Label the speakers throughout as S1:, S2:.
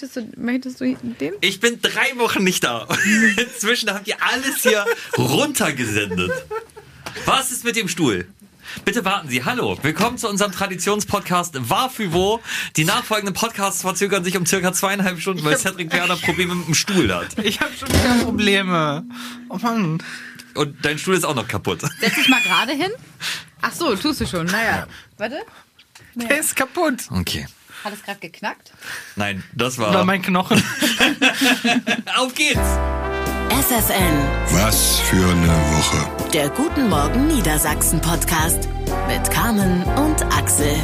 S1: Möchtest du, möchtest du den?
S2: Ich bin drei Wochen nicht da. Inzwischen habt ihr alles hier runtergesendet. Was ist mit dem Stuhl? Bitte warten Sie. Hallo, willkommen zu unserem Traditionspodcast War für wo. Die nachfolgenden Podcasts verzögern sich um circa zweieinhalb Stunden, weil Cedric Werner Probleme mit dem Stuhl hat.
S3: Ich habe schon wieder Probleme. Oh Mann.
S2: Und dein Stuhl ist auch noch kaputt.
S1: Setz dich mal gerade hin. Ach so, tust du schon. Naja. Warte.
S3: Der ist kaputt.
S2: Okay.
S1: Hat es gerade geknackt?
S2: Nein, das
S3: War
S2: war.
S3: mein Knochen.
S2: Auf geht's!
S4: FFN,
S5: Was für eine Woche.
S4: der Guten Morgen Niedersachsen Podcast mit Carmen und Axel.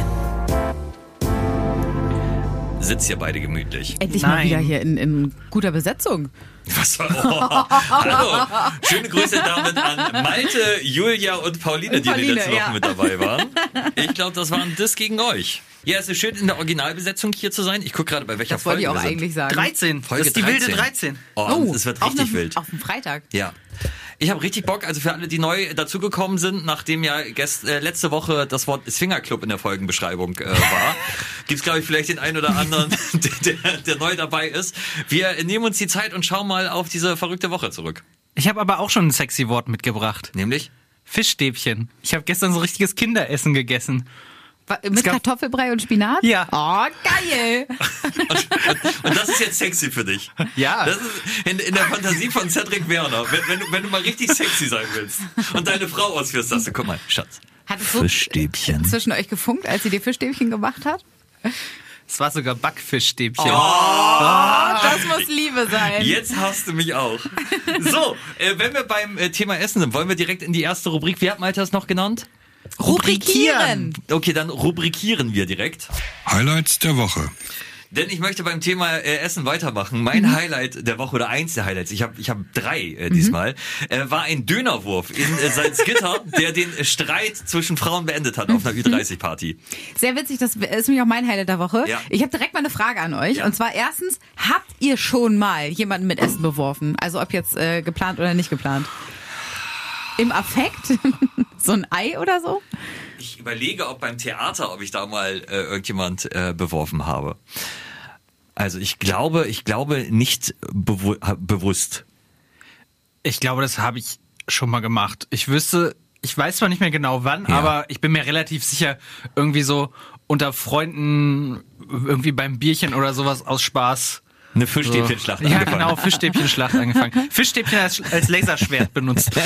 S2: Sitzt hier beide gemütlich.
S1: Endlich mal
S3: Nein.
S1: wieder hier in, in guter Besetzung.
S2: Was war? Oh. Hallo. Schöne Grüße damit an Malte, Julia und Pauline,
S1: Und
S2: die die
S1: Pauline,
S2: letzte Woche
S1: ja.
S2: mit dabei waren. Ich glaube, das war ein Diss gegen euch. Ja, es ist schön, in der Originalbesetzung hier zu sein. Ich gucke gerade, bei welcher
S1: Das wollte
S2: Folge
S1: ich auch
S2: wir sind.
S1: eigentlich sagen.
S3: 13.
S2: Folge
S3: das ist die
S2: 13.
S3: wilde 13.
S2: Oh, es wird
S1: auf
S2: richtig
S1: einem-
S2: wild.
S1: Auf dem Freitag.
S2: Ja. Ich habe richtig Bock, also für alle, die neu dazugekommen sind, nachdem ja gest, äh, letzte Woche das Wort Swingerclub in der Folgenbeschreibung äh, war, gibt's glaube ich vielleicht den einen oder anderen, der, der, der neu dabei ist. Wir nehmen uns die Zeit und schauen mal auf diese verrückte Woche zurück.
S3: Ich habe aber auch schon ein sexy Wort mitgebracht.
S2: Nämlich?
S3: Fischstäbchen. Ich habe gestern so richtiges Kinderessen gegessen.
S1: Mit
S3: gab-
S1: Kartoffelbrei und Spinat?
S3: Ja.
S1: Oh, geil.
S2: Und das ist jetzt sexy für dich.
S3: Ja.
S2: Das ist in, in der Fantasie von Cedric Werner. Wenn, wenn, du, wenn du mal richtig sexy sein willst und deine Frau ausführst, sagst du, guck mal, Schatz.
S1: Hat es so
S2: Fischstäbchen.
S1: zwischen euch gefunkt, als sie dir Fischstäbchen gemacht hat?
S3: Es war sogar Backfischstäbchen.
S1: Das muss Liebe sein.
S2: Jetzt hast du mich auch. So, äh, wenn wir beim äh, Thema Essen sind, wollen wir direkt in die erste Rubrik. Wie hat Malte das noch genannt?
S1: Rubrikieren.
S2: Okay, dann rubrikieren wir direkt.
S5: Highlights der Woche.
S2: Denn ich möchte beim Thema äh, Essen weitermachen. Mein Highlight der Woche oder eins der Highlights, ich habe ich hab drei äh, diesmal, äh, war ein Dönerwurf in äh, Salzgitter, der den äh, Streit zwischen Frauen beendet hat auf einer Ü30-Party.
S1: Sehr witzig, das ist nämlich auch mein Highlight der Woche.
S2: Ja.
S1: Ich habe direkt mal eine Frage an euch.
S2: Ja.
S1: Und zwar erstens, habt ihr schon mal jemanden mit Essen beworfen? Also ob jetzt äh, geplant oder nicht geplant? Im Affekt? so ein Ei oder so?
S2: Ich überlege, ob beim Theater, ob ich da mal äh, irgendjemand äh, beworfen habe. Also ich glaube, ich glaube nicht bewu bewusst.
S3: Ich glaube, das habe ich schon mal gemacht. Ich wüsste, ich weiß zwar nicht mehr genau wann,
S2: Ja.
S3: aber ich bin mir relativ sicher, irgendwie so unter Freunden, irgendwie beim Bierchen oder sowas aus Spaß.
S2: Eine Fischstäbchenschlacht
S3: Ja,
S2: angefangen.
S3: genau, Fischstäbchenschlacht angefangen. Fischstäbchen als, als Laserschwert benutzt.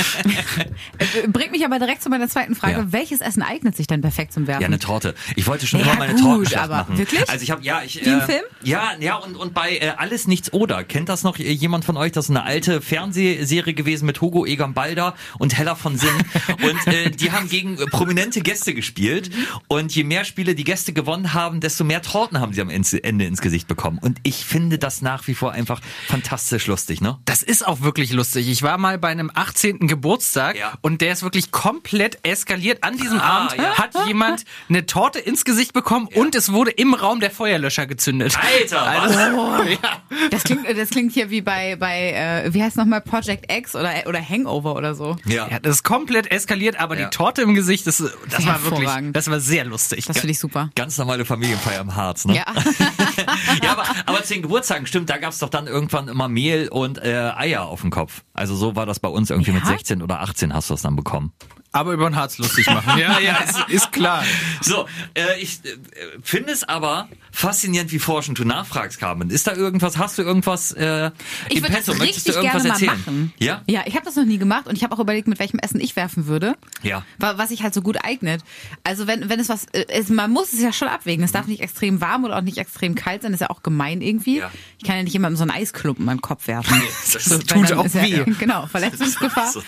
S1: Äh, Bringt mich aber direkt zu meiner zweiten Frage.
S2: Ja.
S1: Welches Essen eignet sich denn perfekt zum Werfen?
S2: Ja, eine Torte. Ich wollte schon
S1: Ja,
S2: immer mal eine
S1: gut,
S2: Tortenschlacht
S1: aber
S2: machen.
S1: wirklich?
S2: Also ich habe ja, ich
S1: Wie im
S2: äh,
S1: Film?
S2: Ja, ja und und bei äh, alles nichts oder kennt das noch jemand von euch? Das ist eine alte Fernsehserie gewesen mit Hugo Egon Balder und Hella von Sinn und äh, die haben gegen prominente Gäste gespielt und je mehr Spiele die Gäste gewonnen haben, desto mehr Torten haben sie am Ende Ende ins Gesicht bekommen und ich finde das nach wie vor einfach fantastisch lustig, ne?
S3: Das ist auch wirklich lustig. Ich war mal bei einem 18. Geburtstag
S2: Ja.
S3: und der ist wirklich komplett eskaliert. An diesem
S2: Ah,
S3: Abend
S2: ja.
S3: hat jemand eine Torte ins Gesicht bekommen und es wurde im Raum der Feuerlöscher gezündet.
S2: Alter, was?
S3: Also, ja.
S1: Das klingt, das klingt hier wie bei, bei äh, wie heißt nochmal, Project X oder, oder Hangover oder so.
S2: Ja.
S3: ja, das ist komplett eskaliert, aber
S2: Ja.
S3: die Torte im Gesicht, das, das war wirklich, das war sehr lustig.
S1: Das finde ich super.
S2: Ganz normale Familienfeier im Harz, ne?
S1: Ja.
S2: ja, aber, aber zu den Geburtstagen, stimmt, da gab's doch dann irgendwann immer Mehl und äh, Eier auf dem Kopf. Also so war das bei uns irgendwie
S1: Ja?
S2: mit 16 oder 18 hast du das dann bekommen.
S3: Aber über den Harz lustig machen. Ja, ja, ist, ist klar.
S2: So, äh, ich äh, finde es aber faszinierend, wie forschend du nachfragst, Carmen. Ist da irgendwas, hast du irgendwas äh,
S1: Ich
S2: im
S1: würde das
S2: Petto? Möchtest du
S1: richtig
S2: irgendwas
S1: gerne mal
S2: erzählen?
S1: machen.
S2: Ja?
S1: Ja, ich habe das noch nie gemacht und ich habe auch überlegt, mit welchem Essen ich werfen würde.
S2: Ja.
S1: Wa- Was sich halt so gut eignet. Also wenn, wenn es was, äh, es, man muss es ja schon abwägen. Es darf nicht extrem warm oder auch nicht extrem kalt sein. Das ist ja auch gemein irgendwie.
S2: Ja.
S1: Ich kann ja nicht jemandem so einen Eisklumpen an den Kopf werfen.
S2: das
S1: weil
S3: tut auch
S1: ist ja,
S3: weh.
S1: Genau, Verletzungsgefahr.
S2: So,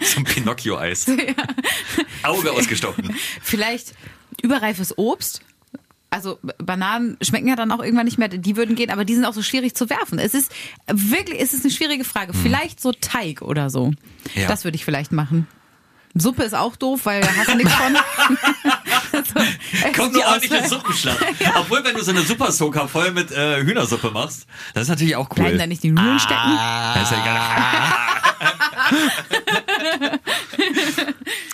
S2: so ein Pinocchio-Eis. Auge ausgestochen.
S1: Vielleicht überreifes Obst. Also Bananen schmecken ja dann auch irgendwann nicht mehr, die würden gehen, aber die sind auch so schwierig zu werfen. Es ist wirklich, es ist eine schwierige Frage. Vielleicht so Teig oder so.
S2: Ja.
S1: Das würde ich vielleicht machen. Suppe ist auch doof, weil da hast du nichts von. so, es
S2: Kommt eine ordentliche. Suppenschlacht. Obwohl, wenn du so eine Super Soaker voll mit äh, Hühnersuppe machst, das ist natürlich auch cool.
S1: Bleiben da nicht die Nudeln stecken?
S2: Das ist ja egal.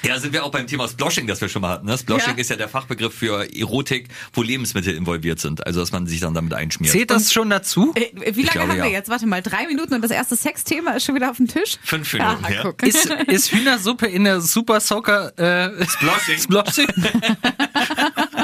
S2: Ja, Da sind wir auch beim Thema Sploshing, das wir schon mal hatten. Ne? Sploshing
S1: Ja.
S2: ist ja der Fachbegriff für Erotik, wo Lebensmittel involviert sind. Also dass man sich dann damit einschmiert.
S3: Zählt das schon dazu?
S1: Äh, Wie lange
S2: glaube,
S1: haben wir
S2: ja.
S1: jetzt? Warte mal, drei Minuten und das erste Sexthema ist schon wieder auf dem Tisch?
S2: Fünf Minuten,
S1: Ah,
S2: ja.
S1: guck.
S3: Ist, ist Hühnersuppe in der Super Soccer äh,
S2: Sploshing.
S3: Sploshing?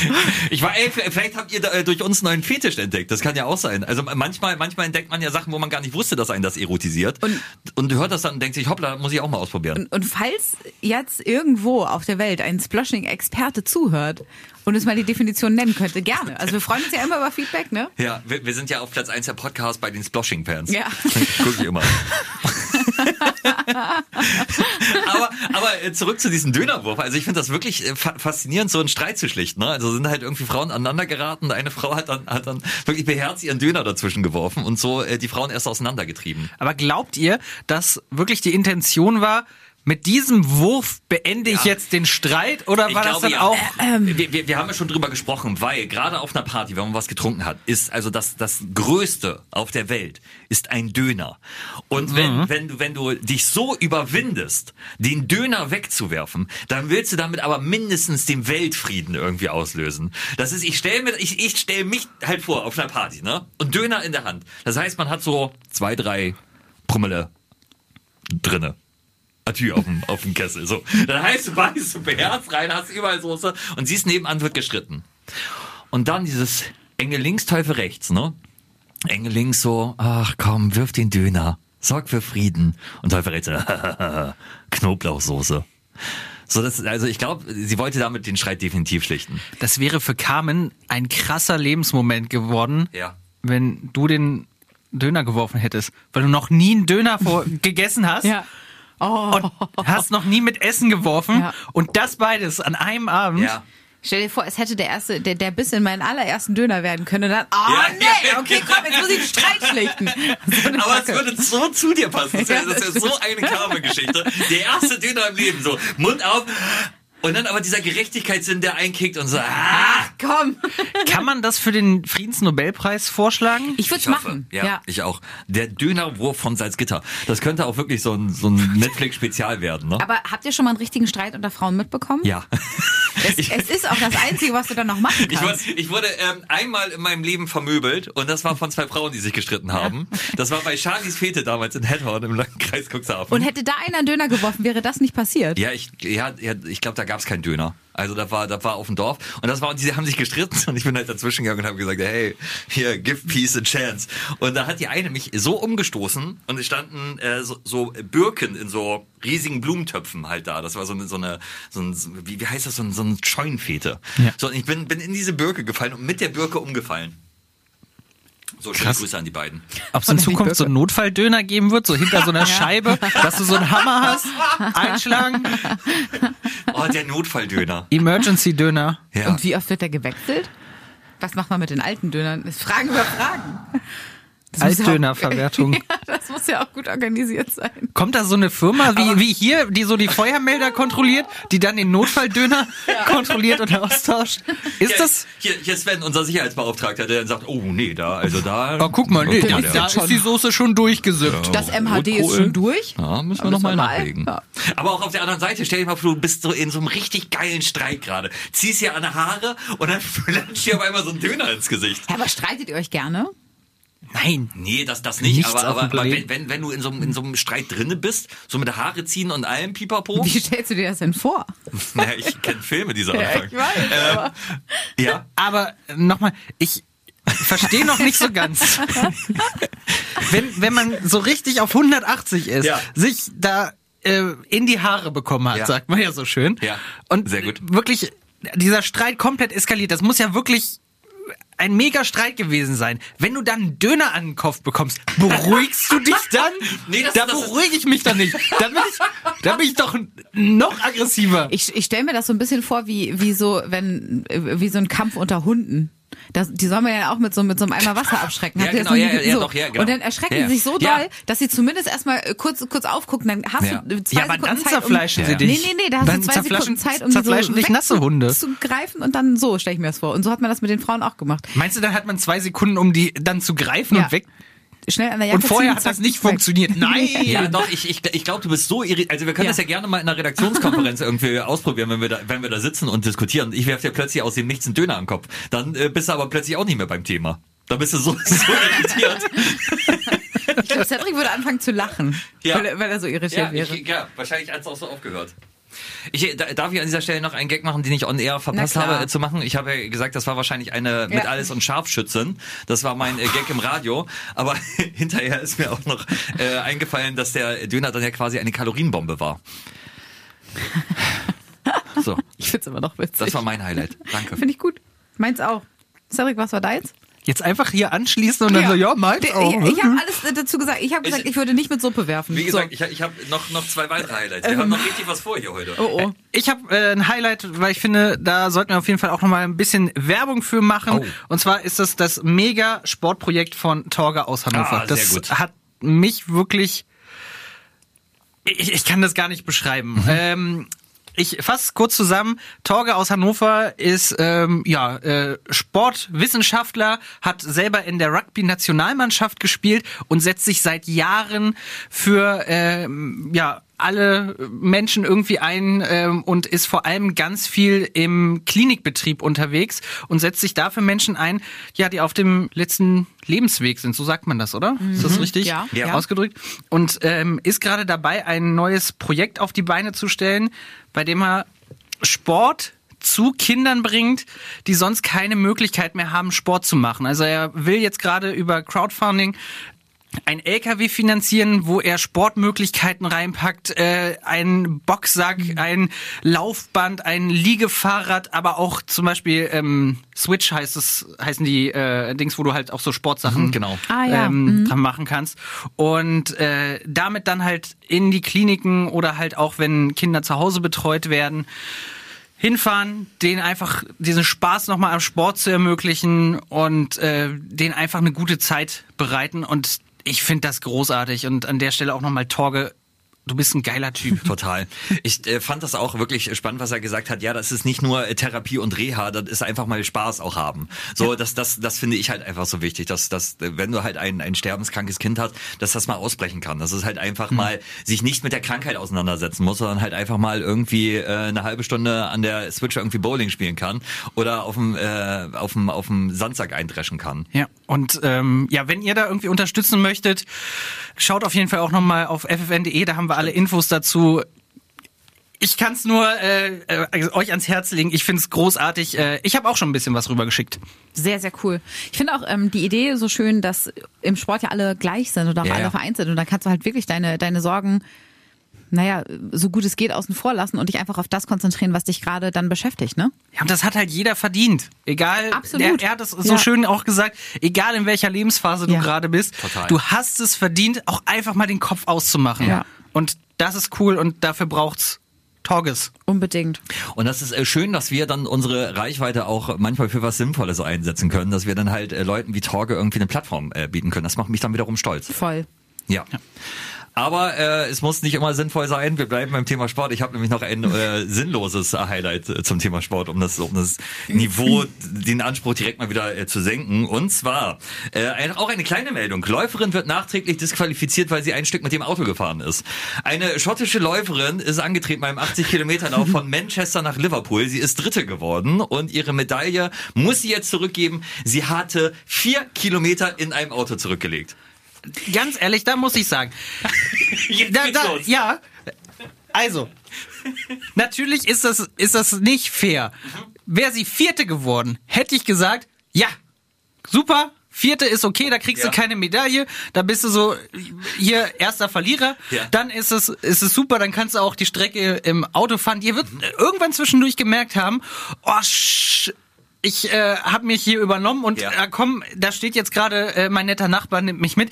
S2: Ich war, ey, vielleicht habt ihr da, äh, durch uns einen neuen Fetisch entdeckt. Das kann ja auch sein. Also manchmal, manchmal entdeckt man ja Sachen, wo man gar nicht wusste, dass einen das erotisiert. Und, und hört das dann und denkt sich, hoppla, muss ich auch mal ausprobieren.
S1: Und falls jetzt irgendwo auf der Welt ein Sploshing-Experte zuhört und uns mal die Definition nennen könnte, gerne. Also wir freuen uns ja immer über Feedback, ne?
S2: Ja, wir, wir sind ja auf Platz 1 der Podcast bei den Sploshing-Fans.
S1: Ja.
S2: Guck ich immer. aber aber äh, zurück zu diesem Dönerwurf. Also ich finde das wirklich äh, fa faszinierend, so einen Streit zu schlichten. Ne? Also sind halt irgendwie Frauen aneinander geraten. Eine Frau hat dann, hat dann wirklich beherzt ihren Döner dazwischen geworfen und so äh, die Frauen erst auseinandergetrieben.
S3: Aber glaubt ihr, dass wirklich die Intention war, mit diesem Wurf beende ich
S2: Ja.
S3: jetzt den Streit oder war das dann
S2: ja.
S3: auch
S2: wir, wir, wir haben ja schon drüber gesprochen, weil gerade auf einer Party, wenn man was getrunken hat, ist also das das Größte auf der Welt ist ein Döner. Und wenn wenn du wenn du dich so überwindest, den Döner wegzuwerfen, dann willst du damit aber mindestens den Weltfrieden irgendwie auslösen. Das ist, ich stelle mir ich ich stelle mich halt vor auf einer Party, ne? Und Döner in der Hand. Das heißt, man hat so zwei drei Promille drinne. Atü auf dem, auf dem Kessel. So. Dann heißt du beißt du beherzt rein, hast überall Soße und siehst nebenan wird gestritten. Und dann dieses Engel links, Teufel rechts, ne? Engel links so, ach komm, wirf den Döner. Sorg für Frieden. Und Teufel rechts, Knoblauchsoße. So, das, also ich glaube, sie wollte damit den Streit definitiv schlichten.
S3: Das wäre für Carmen ein krasser Lebensmoment geworden,
S2: Ja.
S3: wenn du den Döner geworfen hättest, weil du noch nie einen Döner vor gegessen hast
S1: Ja. Oh.
S3: und hast noch nie mit Essen geworfen
S1: Ja.
S3: und das beides an einem Abend.
S2: Ja.
S1: Stell dir vor, es hätte der erste, der, der Biss in meinen allerersten Döner werden können. Und dann, oh
S2: Ja,
S1: nee,
S2: ja,
S1: okay, komm, jetzt muss ich den Streit schlichten. So eine
S2: Aber es
S1: Kacke.
S2: würde so zu dir passen. Das wäre
S1: Ja,
S2: wär so eine Karma-Geschichte. Der erste Döner im Leben, so Mund auf. Und dann aber dieser Gerechtigkeitssinn, der einkickt und so, ah,
S1: Komm.
S3: Kann man das für den Friedensnobelpreis vorschlagen?
S1: Ich würde es machen.
S2: Ja,
S1: Ja.
S2: ich auch. Der Dönerwurf von Salzgitter. Das könnte auch wirklich so ein, so ein Netflix-Spezial werden, ne?
S1: Aber habt ihr schon mal einen richtigen Streit unter Frauen mitbekommen?
S2: Ja.
S1: Es, es ist auch das Einzige, was du dann noch machen
S2: Ich wurde,
S1: kannst.
S2: ich wurde ähm, einmal in meinem Leben vermöbelt und das war von zwei Frauen, die sich gestritten haben. Das war bei Charlies Fete damals in Hedhorn im Landkreis Cuxhaven.
S1: Und hätte da einer einen Döner geworfen, wäre das nicht passiert.
S2: Ja, ich, ja, ja, ich glaube, da gab's keinen Döner. Also da war, da war auf dem Dorf und das war, und die haben sich gestritten und ich bin halt dazwischen gegangen und habe gesagt, hey, hier, give peace a chance. Und da hat die eine mich so umgestoßen und es standen äh, so, so Birken in so riesigen Blumentöpfen halt da. Das war so eine, so eine, so ein, wie, wie heißt das, so ein, so ein Scheunenfete.
S3: Ja.
S2: So, und ich bin, bin in diese Birke gefallen und mit der Birke umgefallen. So, schöne
S3: Krass.
S2: Grüße an die beiden.
S3: Ob es in Zukunft so einen Notfalldöner geben wird, so hinter so einer Scheibe, dass du so einen Hammer hast, einschlagen,
S2: Oh, der Notfalldöner.
S3: Emergency-Döner.
S2: Ja.
S1: Und wie oft wird der gewechselt? Was macht man mit den alten Dönern? Das ist Fragen über Fragen. Ja
S3: Altdönerverwertung.
S1: Ja, das muss ja auch gut organisiert sein.
S3: Kommt da so eine Firma wie, wie hier, die so die Feuermelder kontrolliert, die dann den Notfalldöner kontrolliert und austauscht? Ist
S2: Hier,
S3: das?
S2: Hier, hier Sven, unser Sicherheitsbeauftragter, der dann sagt, oh nee, da, also da.
S3: Oh, guck mal, nee,
S2: Ja,
S3: da,
S2: der-
S3: da ist die Soße schon durchgesippt.
S1: Das MHD ist schon durch.
S2: Ja, müssen wir nochmal nachlegen.
S1: Ja.
S2: Aber auch auf der anderen Seite, stell dir mal vor, du bist so in so einem richtig geilen Streit gerade. Ziehst dir an die Haare und dann flatscht dir auf einmal so ein Döner ins Gesicht.
S1: Ja, aber streitet ihr euch gerne?
S3: Nein.
S2: Nee, das, das nicht.
S3: Nichts
S2: aber aber, wenn, wenn, wenn du in so, einem- in so einem Streit drinne bist, so mit Haare ziehen und allem Pipapo.
S1: Wie stellst du dir das denn vor?
S2: Naja, ich kenne Filme dieser Anfang.
S1: aber
S2: Ja.
S3: Aber nochmal, ich verstehe noch nicht so ganz. wenn, wenn man so richtig auf 180 ist,
S2: Ja.
S3: sich da äh, in die Haare bekommen hat,
S2: Ja.
S3: sagt man ja so schön.
S2: Ja,
S3: Und
S2: sehr gut.
S3: wirklich dieser Streit komplett eskaliert. Das muss ja wirklich ein mega Streit gewesen sein. Wenn du dann einen Döner an den Kopf bekommst, beruhigst du dich dann?
S2: Nee, das-
S3: da
S2: das ist-
S3: beruhige ich mich dann nicht. Da bin ich, da bin ich doch noch aggressiver.
S1: ich, ich stelle mir das so ein bisschen vor, wie, wie so, wenn, äh, wie so ein Kampf unter Hunden. Das, die soll man ja auch mit so, mit so einem Eimer Wasser abschrecken.
S2: Ja, genau, ja, ja,
S1: so.
S2: doch, ja, genau.
S1: Und dann erschrecken
S2: Ja,
S1: sie sich so
S2: ja.
S1: doll, dass sie zumindest erstmal äh, kurz, kurz aufgucken, dann hast
S2: Ja.
S1: du äh, zwei
S3: Ja, aber
S1: Sekunden
S3: dann
S1: Zeit,
S3: zerfleischen
S1: um,
S3: sie dich.
S1: Nee, nee, nee, da hast
S3: Dann
S1: du zwei Sekunden
S3: zerfleischen-
S1: Zeit, um die so
S3: zerfleischen dich nasse Hunde.
S1: zu greifen und dann so, stelle ich mir das vor. Und so hat man das mit den Frauen auch gemacht.
S3: Meinst du, dann hat man zwei Sekunden, um die dann zu greifen
S1: Ja.
S3: und weg?
S1: Schnell an der Jacke
S3: Und vorher
S1: ziehen,
S3: hat das
S1: zack,
S3: nicht
S1: weg.
S3: funktioniert. Nein!
S2: Ja, doch, ich, ich, ich glaube, du bist so irritiert. Also wir können
S1: Ja.
S2: das ja gerne mal in einer Redaktionskonferenz irgendwie ausprobieren, wenn wir da, wenn wir da sitzen und diskutieren. Ich werfe dir plötzlich aus dem Nichts einen Döner am Kopf. Dann äh, bist du aber plötzlich auch nicht mehr beim Thema. Da bist du so, so irritiert.
S1: Ich glaube, Cedric würde anfangen zu lachen,
S2: Ja.
S1: weil, er- weil er so irritiert
S2: Ja,
S1: wäre.
S2: ich, ja, wahrscheinlich hat es auch so aufgehört. Ich, da, darf ich an dieser Stelle noch einen Gag machen, den ich on air verpasst habe äh, zu machen? Ich habe ja gesagt, das war wahrscheinlich eine mit
S1: Ja.
S2: alles und Scharfschützen. Das war mein äh, Gag im Radio. Aber hinterher ist mir auch noch äh, eingefallen, dass der Döner dann ja quasi eine Kalorienbombe war. So,
S1: Ich find's immer noch witzig.
S2: das war mein Highlight. Danke.
S1: Finde ich gut. Meins auch. Cedric, was war deins?
S3: Jetzt einfach hier anschließen und dann so, ja, meins auch.
S1: Ich, ich habe alles dazu gesagt. Ich habe gesagt, ich, würde nicht mit Suppe werfen.
S2: Wie gesagt,
S1: so.
S2: ich, ich habe noch, noch zwei weitere Highlights. Wir haben noch richtig was vor hier heute.
S1: oh, oh.
S3: Ich habe äh, ein Highlight, weil ich finde, da sollten wir auf jeden Fall auch noch mal ein bisschen Werbung für machen.
S2: Oh.
S3: Und zwar ist das das mega Sportprojekt von Torge aus Hannover.
S2: Ah, sehr
S3: das
S2: gut.
S3: hat mich wirklich ich, ich kann das gar nicht beschreiben.
S2: Mhm.
S3: Ähm, ich fasse kurz zusammen. Torge aus Hannover ist ähm, ja äh, Sportwissenschaftler, hat selber in der Rugby-Nationalmannschaft gespielt und setzt sich seit Jahren für ähm, ja alle Menschen irgendwie ein ähm, und ist vor allem ganz viel im Klinikbetrieb unterwegs und setzt sich dafür Menschen ein, ja, die auf dem letzten Lebensweg sind. So sagt man das, oder? Ist das richtig
S1: Ja.
S2: Ja.
S3: ausgedrückt? Und ähm, ist gerade dabei, ein neues Projekt auf die Beine zu stellen, bei dem er Sport zu Kindern bringt, die sonst keine Möglichkeit mehr haben, Sport zu machen. Also er will jetzt gerade über Crowdfunding ein LKW finanzieren, wo er Sportmöglichkeiten reinpackt, äh, ein Boxsack, ein Laufband, ein Liegefahrrad, aber auch zum Beispiel ähm, Switch heißt es, heißen die äh, Dings, wo du halt auch so Sportsachen
S2: genau.
S1: Ah, ja.
S3: ähm, dran machen kannst. Und äh, damit dann halt in die Kliniken oder halt auch, wenn Kinder zu Hause betreut werden, hinfahren, denen einfach diesen Spaß nochmal am Sport zu ermöglichen und äh, denen einfach eine gute Zeit bereiten. Und ich finde das großartig. Und an der Stelle auch nochmal Torge, du bist ein geiler Typ.
S2: Total. Ich äh, fand das auch wirklich spannend, was er gesagt hat. Ja, das ist nicht nur äh, Therapie und Reha, das ist einfach mal Spaß auch haben. So, das, das, das finde ich halt einfach so wichtig, dass, dass äh, wenn du halt ein, ein sterbenskrankes Kind hast, dass das mal ausbrechen kann. Dass es halt einfach mal sich nicht mit der Krankheit auseinandersetzen muss, sondern halt einfach mal irgendwie äh, eine halbe Stunde an der Switch irgendwie Bowling spielen kann oder auf dem, äh, auf dem, auf dem Sandsack eindreschen kann.
S3: Ja, und ähm, ja, wenn ihr da irgendwie unterstützen möchtet, schaut auf jeden Fall auch nochmal auf ffn.de, da haben wir alle Infos dazu. Ich kann es nur äh, äh, euch ans Herz legen. Ich finde es großartig. Äh, ich habe auch schon ein bisschen was rübergeschickt.
S1: Sehr, sehr cool. Ich finde auch ähm, die Idee so schön, dass im Sport ja alle gleich sind oder auch
S2: Ja,
S1: alle
S2: ja.
S1: vereint sind. Und dann kannst du halt wirklich deine, deine Sorgen, naja, so gut es geht, außen vor lassen und dich einfach auf das konzentrieren, was dich gerade dann beschäftigt, ne?
S3: Ja, und das hat halt jeder verdient. Egal,
S1: Absolut.
S3: Der, er hat es so
S1: Ja.
S3: schön auch gesagt, egal in welcher Lebensphase du
S1: Ja.
S3: gerade bist,
S2: Total.
S3: du hast es verdient, auch einfach mal den Kopf auszumachen.
S1: Ja.
S3: Und das ist cool und dafür braucht's Torges.
S1: Unbedingt.
S2: Und das ist äh, schön, dass wir dann unsere Reichweite auch manchmal für was Sinnvolles einsetzen können, dass wir dann halt äh, Leuten wie Torge irgendwie eine Plattform äh, bieten können. Das macht mich dann wiederum stolz.
S1: Voll.
S2: Ja. Aber äh, es muss nicht immer sinnvoll sein. Wir bleiben beim Thema Sport. Ich habe nämlich noch ein äh, sinnloses Highlight äh, zum Thema Sport, um das, um das Niveau, den Anspruch direkt mal wieder äh, zu senken. Und zwar äh, ein, auch eine kleine Meldung. Läuferin wird nachträglich disqualifiziert, weil sie ein Stück mit dem Auto gefahren ist. Eine schottische Läuferin ist angetreten beim 80 Kilometer Lauf von Manchester nach Liverpool. Sie ist Dritte geworden und ihre Medaille muss sie jetzt zurückgeben. Sie hatte vier Kilometer in einem Auto zurückgelegt.
S3: Ganz ehrlich, da muss ich sagen, da, da, ja, also, natürlich ist das, ist das nicht fair. Wäre sie Vierte geworden, hätte ich gesagt, ja, super, Vierte ist okay, da kriegst
S2: Ja.
S3: du keine Medaille, da bist du so hier erster Verlierer,
S2: Ja.
S3: dann ist es, ist es super, dann kannst du auch die Strecke im Auto fahren. Ihr wird irgendwann zwischendurch gemerkt haben, oh, sch ich äh, habe mich hier übernommen und
S2: Ja.
S3: äh, komm, da steht jetzt gerade äh, mein netter Nachbar nimmt mich mit.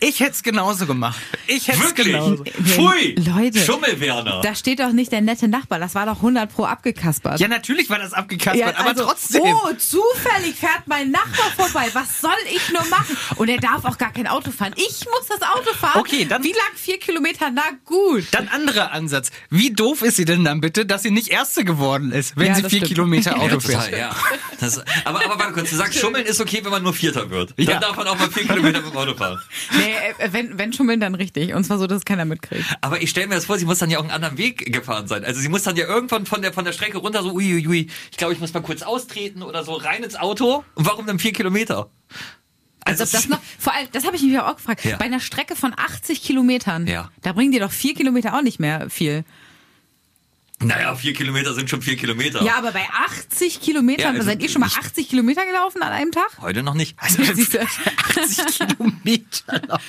S3: Ich hätte es genauso gemacht. Ich hätte es
S2: Wirklich?
S3: genauso.
S2: Pfui!
S1: Leute.
S2: Schummelwerner.
S1: Da steht doch nicht der nette Nachbar. Das war doch 100 pro abgekaspert.
S3: Ja, natürlich war das abgekaspert,
S1: Ja,
S3: aber
S1: also,
S3: trotzdem.
S1: Oh, zufällig fährt mein Nachbar vorbei. Was soll ich nur machen? Und er darf auch gar kein Auto fahren. Ich muss das Auto fahren.
S3: Okay, dann-
S1: Wie lang? Vier Kilometer? Na gut.
S3: Dann anderer Ansatz. Wie doof ist sie denn dann bitte, dass sie nicht Erste geworden ist, wenn
S1: Ja,
S3: sie vier
S1: stimmt.
S3: Kilometer Auto
S2: Ja, total,
S3: fährt?
S2: ja. Das, aber, aber warte kurz, du sagst, Schummeln ist okay, wenn man nur Vierter wird. Dann
S3: Ja.
S2: darf man auch mal vier Kilometer mit dem Auto fahren.
S1: Nee, äh, wenn, wenn schummeln, dann richtig. Und zwar so, dass keiner mitkriegt.
S2: Aber ich stelle mir das vor, sie muss dann ja auch einen anderen Weg gefahren sein. Also sie muss dann ja irgendwann von der, von der Strecke runter so, uiuiui, ui, ich glaube, ich muss mal kurz austreten oder so rein ins Auto. Und warum dann vier Kilometer?
S1: Also ob das noch, vor allem, das habe ich mich auch gefragt.
S2: Ja.
S1: Bei einer Strecke von 80 Kilometern,
S2: Ja.
S1: da bringen dir doch vier Kilometer auch nicht mehr viel.
S2: Naja, vier Kilometer sind schon vier Kilometer.
S1: Ja, aber bei 80 Kilometern,
S2: Ja, also
S1: seid ihr schon mal
S2: ich-
S1: 80 Kilometer gelaufen an einem Tag?
S2: Heute noch nicht.
S1: Du?
S3: 80 Kilometer laufen.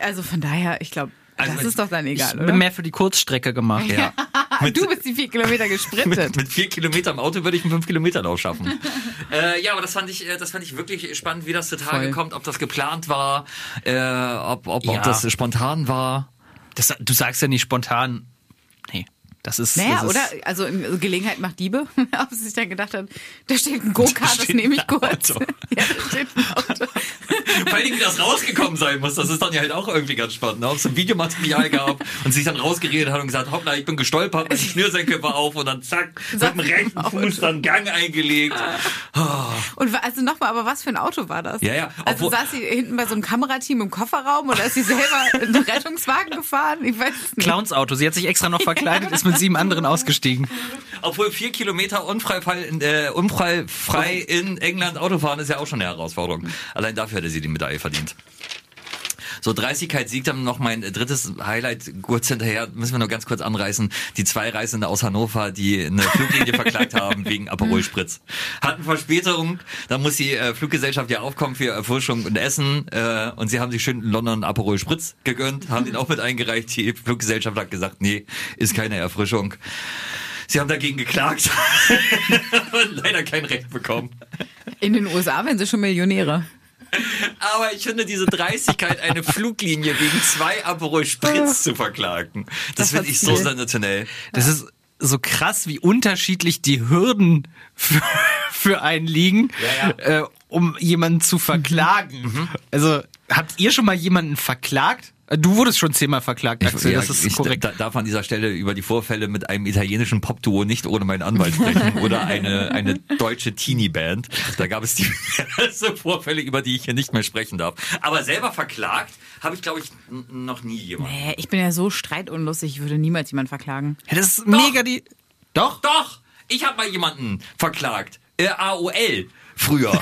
S1: Also von daher, ich glaube,
S2: Also
S1: das ist doch dann
S3: Ich
S1: egal,
S3: bin
S1: oder?
S3: mehr für die Kurzstrecke gemacht.
S2: Ja. Mit,
S1: Du bist die vier Kilometer
S2: mit,
S1: gesprintet.
S2: mit vier Kilometer im Auto würde ich einen fünf Kilometer Lauf schaffen. äh, ja, aber das fand ich, äh, das fand ich wirklich spannend, wie das zutage
S1: Voll.
S2: kommt, ob das geplant war, äh, ob, ob,
S3: Ja.
S2: ob das spontan war.
S3: Das, du sagst ja nicht spontan. Das ist.
S1: Naja,
S3: das ist,
S1: oder? Also in- Gelegenheit macht Diebe. Ob sie sich dann gedacht hat, da steht ein Go-Kart, das nehme ich kurz.
S2: Auto.
S1: Ja, da steht ein Auto.
S2: Vor allem, wie das rausgekommen sein muss, das ist dann ja halt auch irgendwie ganz spannend. Ne? Ob es ein Videomaterial gab und sich dann rausgeredet hat und gesagt, hoppla, ich bin gestolpert, mein Schnürsenkel war auf und dann zack, mit dem rechten
S1: Auto.
S2: Fuß dann Gang eingelegt.
S1: Und wa- also nochmal, aber was für ein Auto war das?
S2: Ja, ja,
S1: Also saß sie hinten bei so einem Kamerateam im Kofferraum oder ist sie selber einen Rettungswagen gefahren? Ich weiß es nicht.
S3: Clowns-Auto. Sie hat sich extra noch verkleidet, ist mit sieben anderen ausgestiegen.
S2: Obwohl vier Kilometer unfallfrei in, äh, unfallfrei in England Autofahren ist ja auch schon eine Herausforderung. Allein dafür hätte sie die Medaille verdient. So, Dreistigkeit siegt dann noch mein drittes Highlight kurz hinterher, müssen wir nur ganz kurz anreißen. Die zwei Reisende aus Hannover, die eine Fluglinie verklagt haben wegen Aperol Spritz. Hatten Verspätung, da muss die äh, Fluggesellschaft ja aufkommen für Erfrischung und Essen äh, und sie haben sich schön in London Aperol Spritz gegönnt, haben den auch mit eingereicht. Die Fluggesellschaft hat gesagt, nee, ist keine Erfrischung. Sie haben dagegen geklagt und leider kein Recht bekommen.
S1: In den USA werden sie schon Millionäre.
S2: Aber ich finde diese Dreistigkeit, eine Fluglinie wegen zwei Aperol Spritz zu verklagen, das,
S1: Das
S2: finde ich so sensationell.
S3: Das ist so krass, wie unterschiedlich die Hürden für, für einen liegen,
S2: Ja,
S3: Äh, um jemanden zu verklagen.
S2: Mhm.
S3: Also, habt ihr schon mal jemanden verklagt? Äh, Du wurdest schon zehnmal verklagt, Axel,
S2: ja,
S3: das ist
S2: ich
S3: korrekt.
S2: da- darf an dieser Stelle über die Vorfälle mit einem italienischen Popduo nicht ohne meinen Anwalt sprechen oder eine, eine deutsche Teenie-Band. Da gab es diverse Vorfälle, über die ich hier nicht mehr sprechen darf. Aber selber verklagt habe ich, glaube ich, noch nie jemanden.
S1: Nee, ich bin ja so streitunlustig, ich würde niemals jemanden verklagen.
S3: Ja, das ist mega die. Doch?
S2: Doch, ich habe mal jemanden verklagt. Äh, AOL früher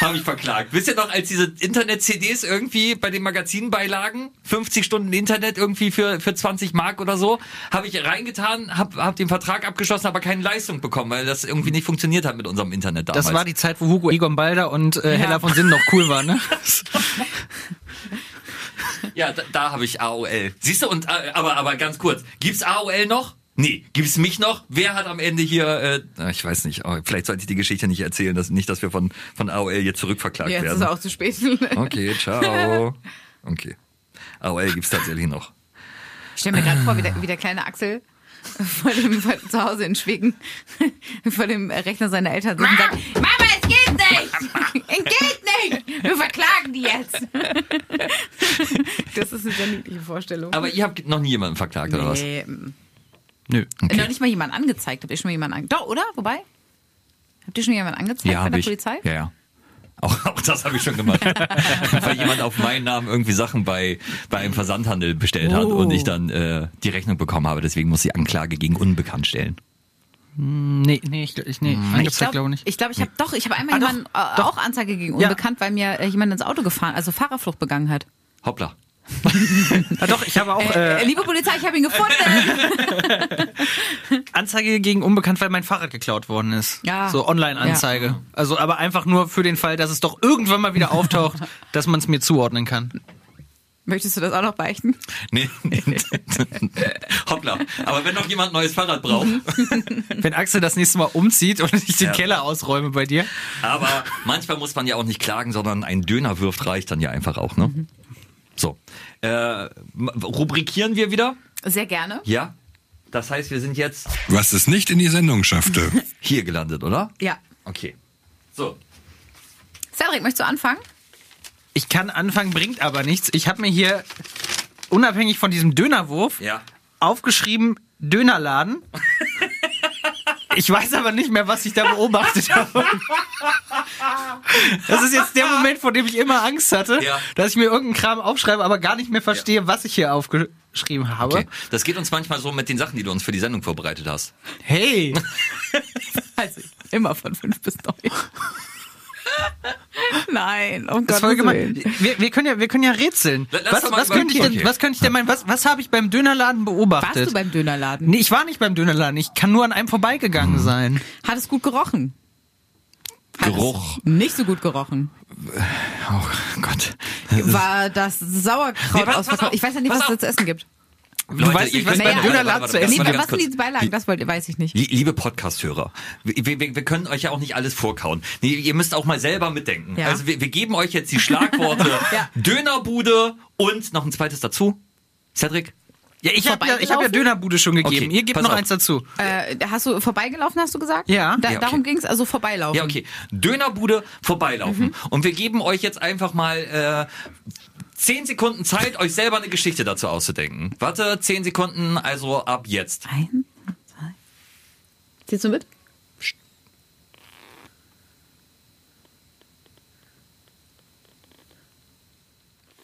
S2: habe ich verklagt. Wisst ihr noch, als diese Internet-CDs irgendwie bei den Magazinen beilagen, 50 Stunden Internet irgendwie für, für 20 Mark oder so, habe ich reingetan, habe hab den Vertrag abgeschlossen, aber keine Leistung bekommen, weil das irgendwie nicht funktioniert hat mit unserem Internet damals.
S3: Das war die Zeit, wo Hugo Egon Balder und äh, Hella von Sinn noch cool waren, ne?
S2: ja, da, da habe ich AOL. Siehst du, und äh, aber, aber ganz kurz, gibt's AOL noch? Nee, gibt's mich noch? Wer hat am Ende hier, äh, ich weiß nicht, oh, vielleicht sollte ich die Geschichte nicht erzählen, dass, nicht, dass wir von, von AOL jetzt zurückverklagt
S1: Jetzt ist
S2: werden.
S1: es auch zu spät.
S2: Okay, ciao. Okay. AOL gibt's tatsächlich noch.
S1: Ich stell mir gerade vor, wie der, wie der kleine Axel vor dem, vor, zu Hause in Schweden vor dem Rechner seiner Eltern sitzt und sagt, Mama, es geht nicht! Es geht nicht! Wir verklagen die jetzt! Das ist eine sehr niedliche Vorstellung.
S2: Aber ihr habt noch nie jemanden verklagt, oder was?
S3: Nö.
S1: noch nicht mal jemanden angezeigt. Habt ihr schon mal jemanden angezeigt? Doch, oder? Wobei? Habt ihr schon jemanden angezeigt bei
S2: hab
S1: der
S2: ich.
S1: Polizei?
S2: Ja, ja. Auch, auch das habe ich schon gemacht. Weil jemand auf meinen Namen irgendwie Sachen bei, bei einem Versandhandel bestellt hat
S1: Oh.
S2: und ich dann äh, die Rechnung bekommen habe. Deswegen muss ich Anklage gegen Unbekannt stellen.
S3: Nee, nee, ich, ich, nee,
S1: Ich
S3: angezeigt
S1: glaube
S3: glaube nicht.
S1: ich, glaub, ich habe doch, ich habe einmal
S3: Ah, doch,
S1: jemanden äh,
S3: doch.
S1: auch Anzeige gegen
S3: Ja.
S1: unbekannt, weil mir äh, jemand ins Auto gefahren, also Fahrerflucht begangen hat.
S2: Hoppla.
S3: Ah, doch, ich habe auch
S1: Äh,
S3: äh,
S1: liebe Polizei, ich habe ihn gefunden.
S3: Anzeige gegen Unbekannt, weil mein Fahrrad geklaut worden ist.
S1: Ja.
S3: So Online-Anzeige. Also, aber einfach nur für den Fall, dass es doch irgendwann mal wieder auftaucht, dass man es mir zuordnen kann.
S1: Möchtest du das auch noch beichten?
S2: Nee, nee. Hoppla. Aber wenn noch jemand ein neues Fahrrad braucht.
S3: Wenn Axel das nächste Mal umzieht und ich den
S2: Ja.
S3: Keller ausräume bei dir.
S2: Aber manchmal muss man ja auch nicht klagen, sondern ein Döner wirft reicht dann ja einfach auch, ne? So. Äh, rubrikieren wir wieder?
S1: Sehr gerne.
S2: Ja. Das heißt, wir sind jetzt
S5: Was es nicht in die Sendung schaffte.
S2: hier gelandet, oder?
S1: Ja.
S2: Okay. So.
S1: Cedric, möchtest du anfangen?
S3: Ich kann anfangen, bringt aber nichts. Ich habe mir hier unabhängig von diesem Dönerwurf
S2: Ja.
S3: aufgeschrieben Dönerladen. Ich weiß aber nicht mehr, was ich da beobachtet habe. Das ist jetzt der Moment, vor dem ich immer Angst hatte,
S2: Ja.
S3: dass ich mir irgendeinen Kram aufschreibe, aber gar nicht mehr verstehe, was ich hier aufgeschrieben habe.
S2: Okay. Das geht uns manchmal so mit den Sachen, die du uns für die Sendung vorbereitet hast.
S3: Hey,
S1: Also, immer von fünf bis neun. Nein, um
S3: das
S1: Gottes. Willen.
S3: Wir, wir, können ja, wir können ja rätseln.
S2: Lass
S3: Was, was, könnte ich denn,
S2: okay.
S3: was könnte ich denn meinen? Was, was habe ich beim Dönerladen beobachtet?
S1: Warst du beim Dönerladen?
S3: nee, ich war nicht beim Dönerladen. Ich kann nur an einem vorbeigegangen sein.
S1: Hat es gut gerochen? Hat
S2: Geruch.
S1: Nicht so gut gerochen.
S3: Oh Gott.
S1: War das Sauerkraut
S2: Nee, pass- pass
S1: ausverkauft?
S2: auf,
S1: Ich weiß ja nicht, was es zu essen gibt.
S3: Du
S2: Leute,
S3: weißt
S2: ihr
S3: nicht, was beim Dönerladen zu essen gibt.
S1: was sind die Beilagen? Das wollt, weiß ich nicht.
S2: Lie- Liebe Podcast-Hörer, wir, wir, wir können euch ja auch nicht alles vorkauen. Nee, ihr müsst auch mal selber mitdenken.
S1: Ja.
S2: Also wir, wir geben euch jetzt die Schlagworte
S1: Ja.
S2: Dönerbude und noch ein zweites dazu. Cedric?
S3: Ja, ich habe ja, ich hab ja? Dönerbude schon gegeben.
S2: Okay,
S3: Ihr gebt noch
S2: auf.
S3: eins dazu.
S1: Äh, hast du vorbeigelaufen, hast du gesagt?
S3: Ja.
S1: Da,
S2: Ja, okay.
S1: Darum ging es, also vorbeilaufen.
S2: Ja, okay. Dönerbude vorbeilaufen. Und wir geben euch jetzt einfach mal äh, 10 Sekunden Zeit, euch selber eine Geschichte dazu auszudenken. Warte, 10 Sekunden, also ab jetzt.
S1: Ein, zwei. Siehst du mit?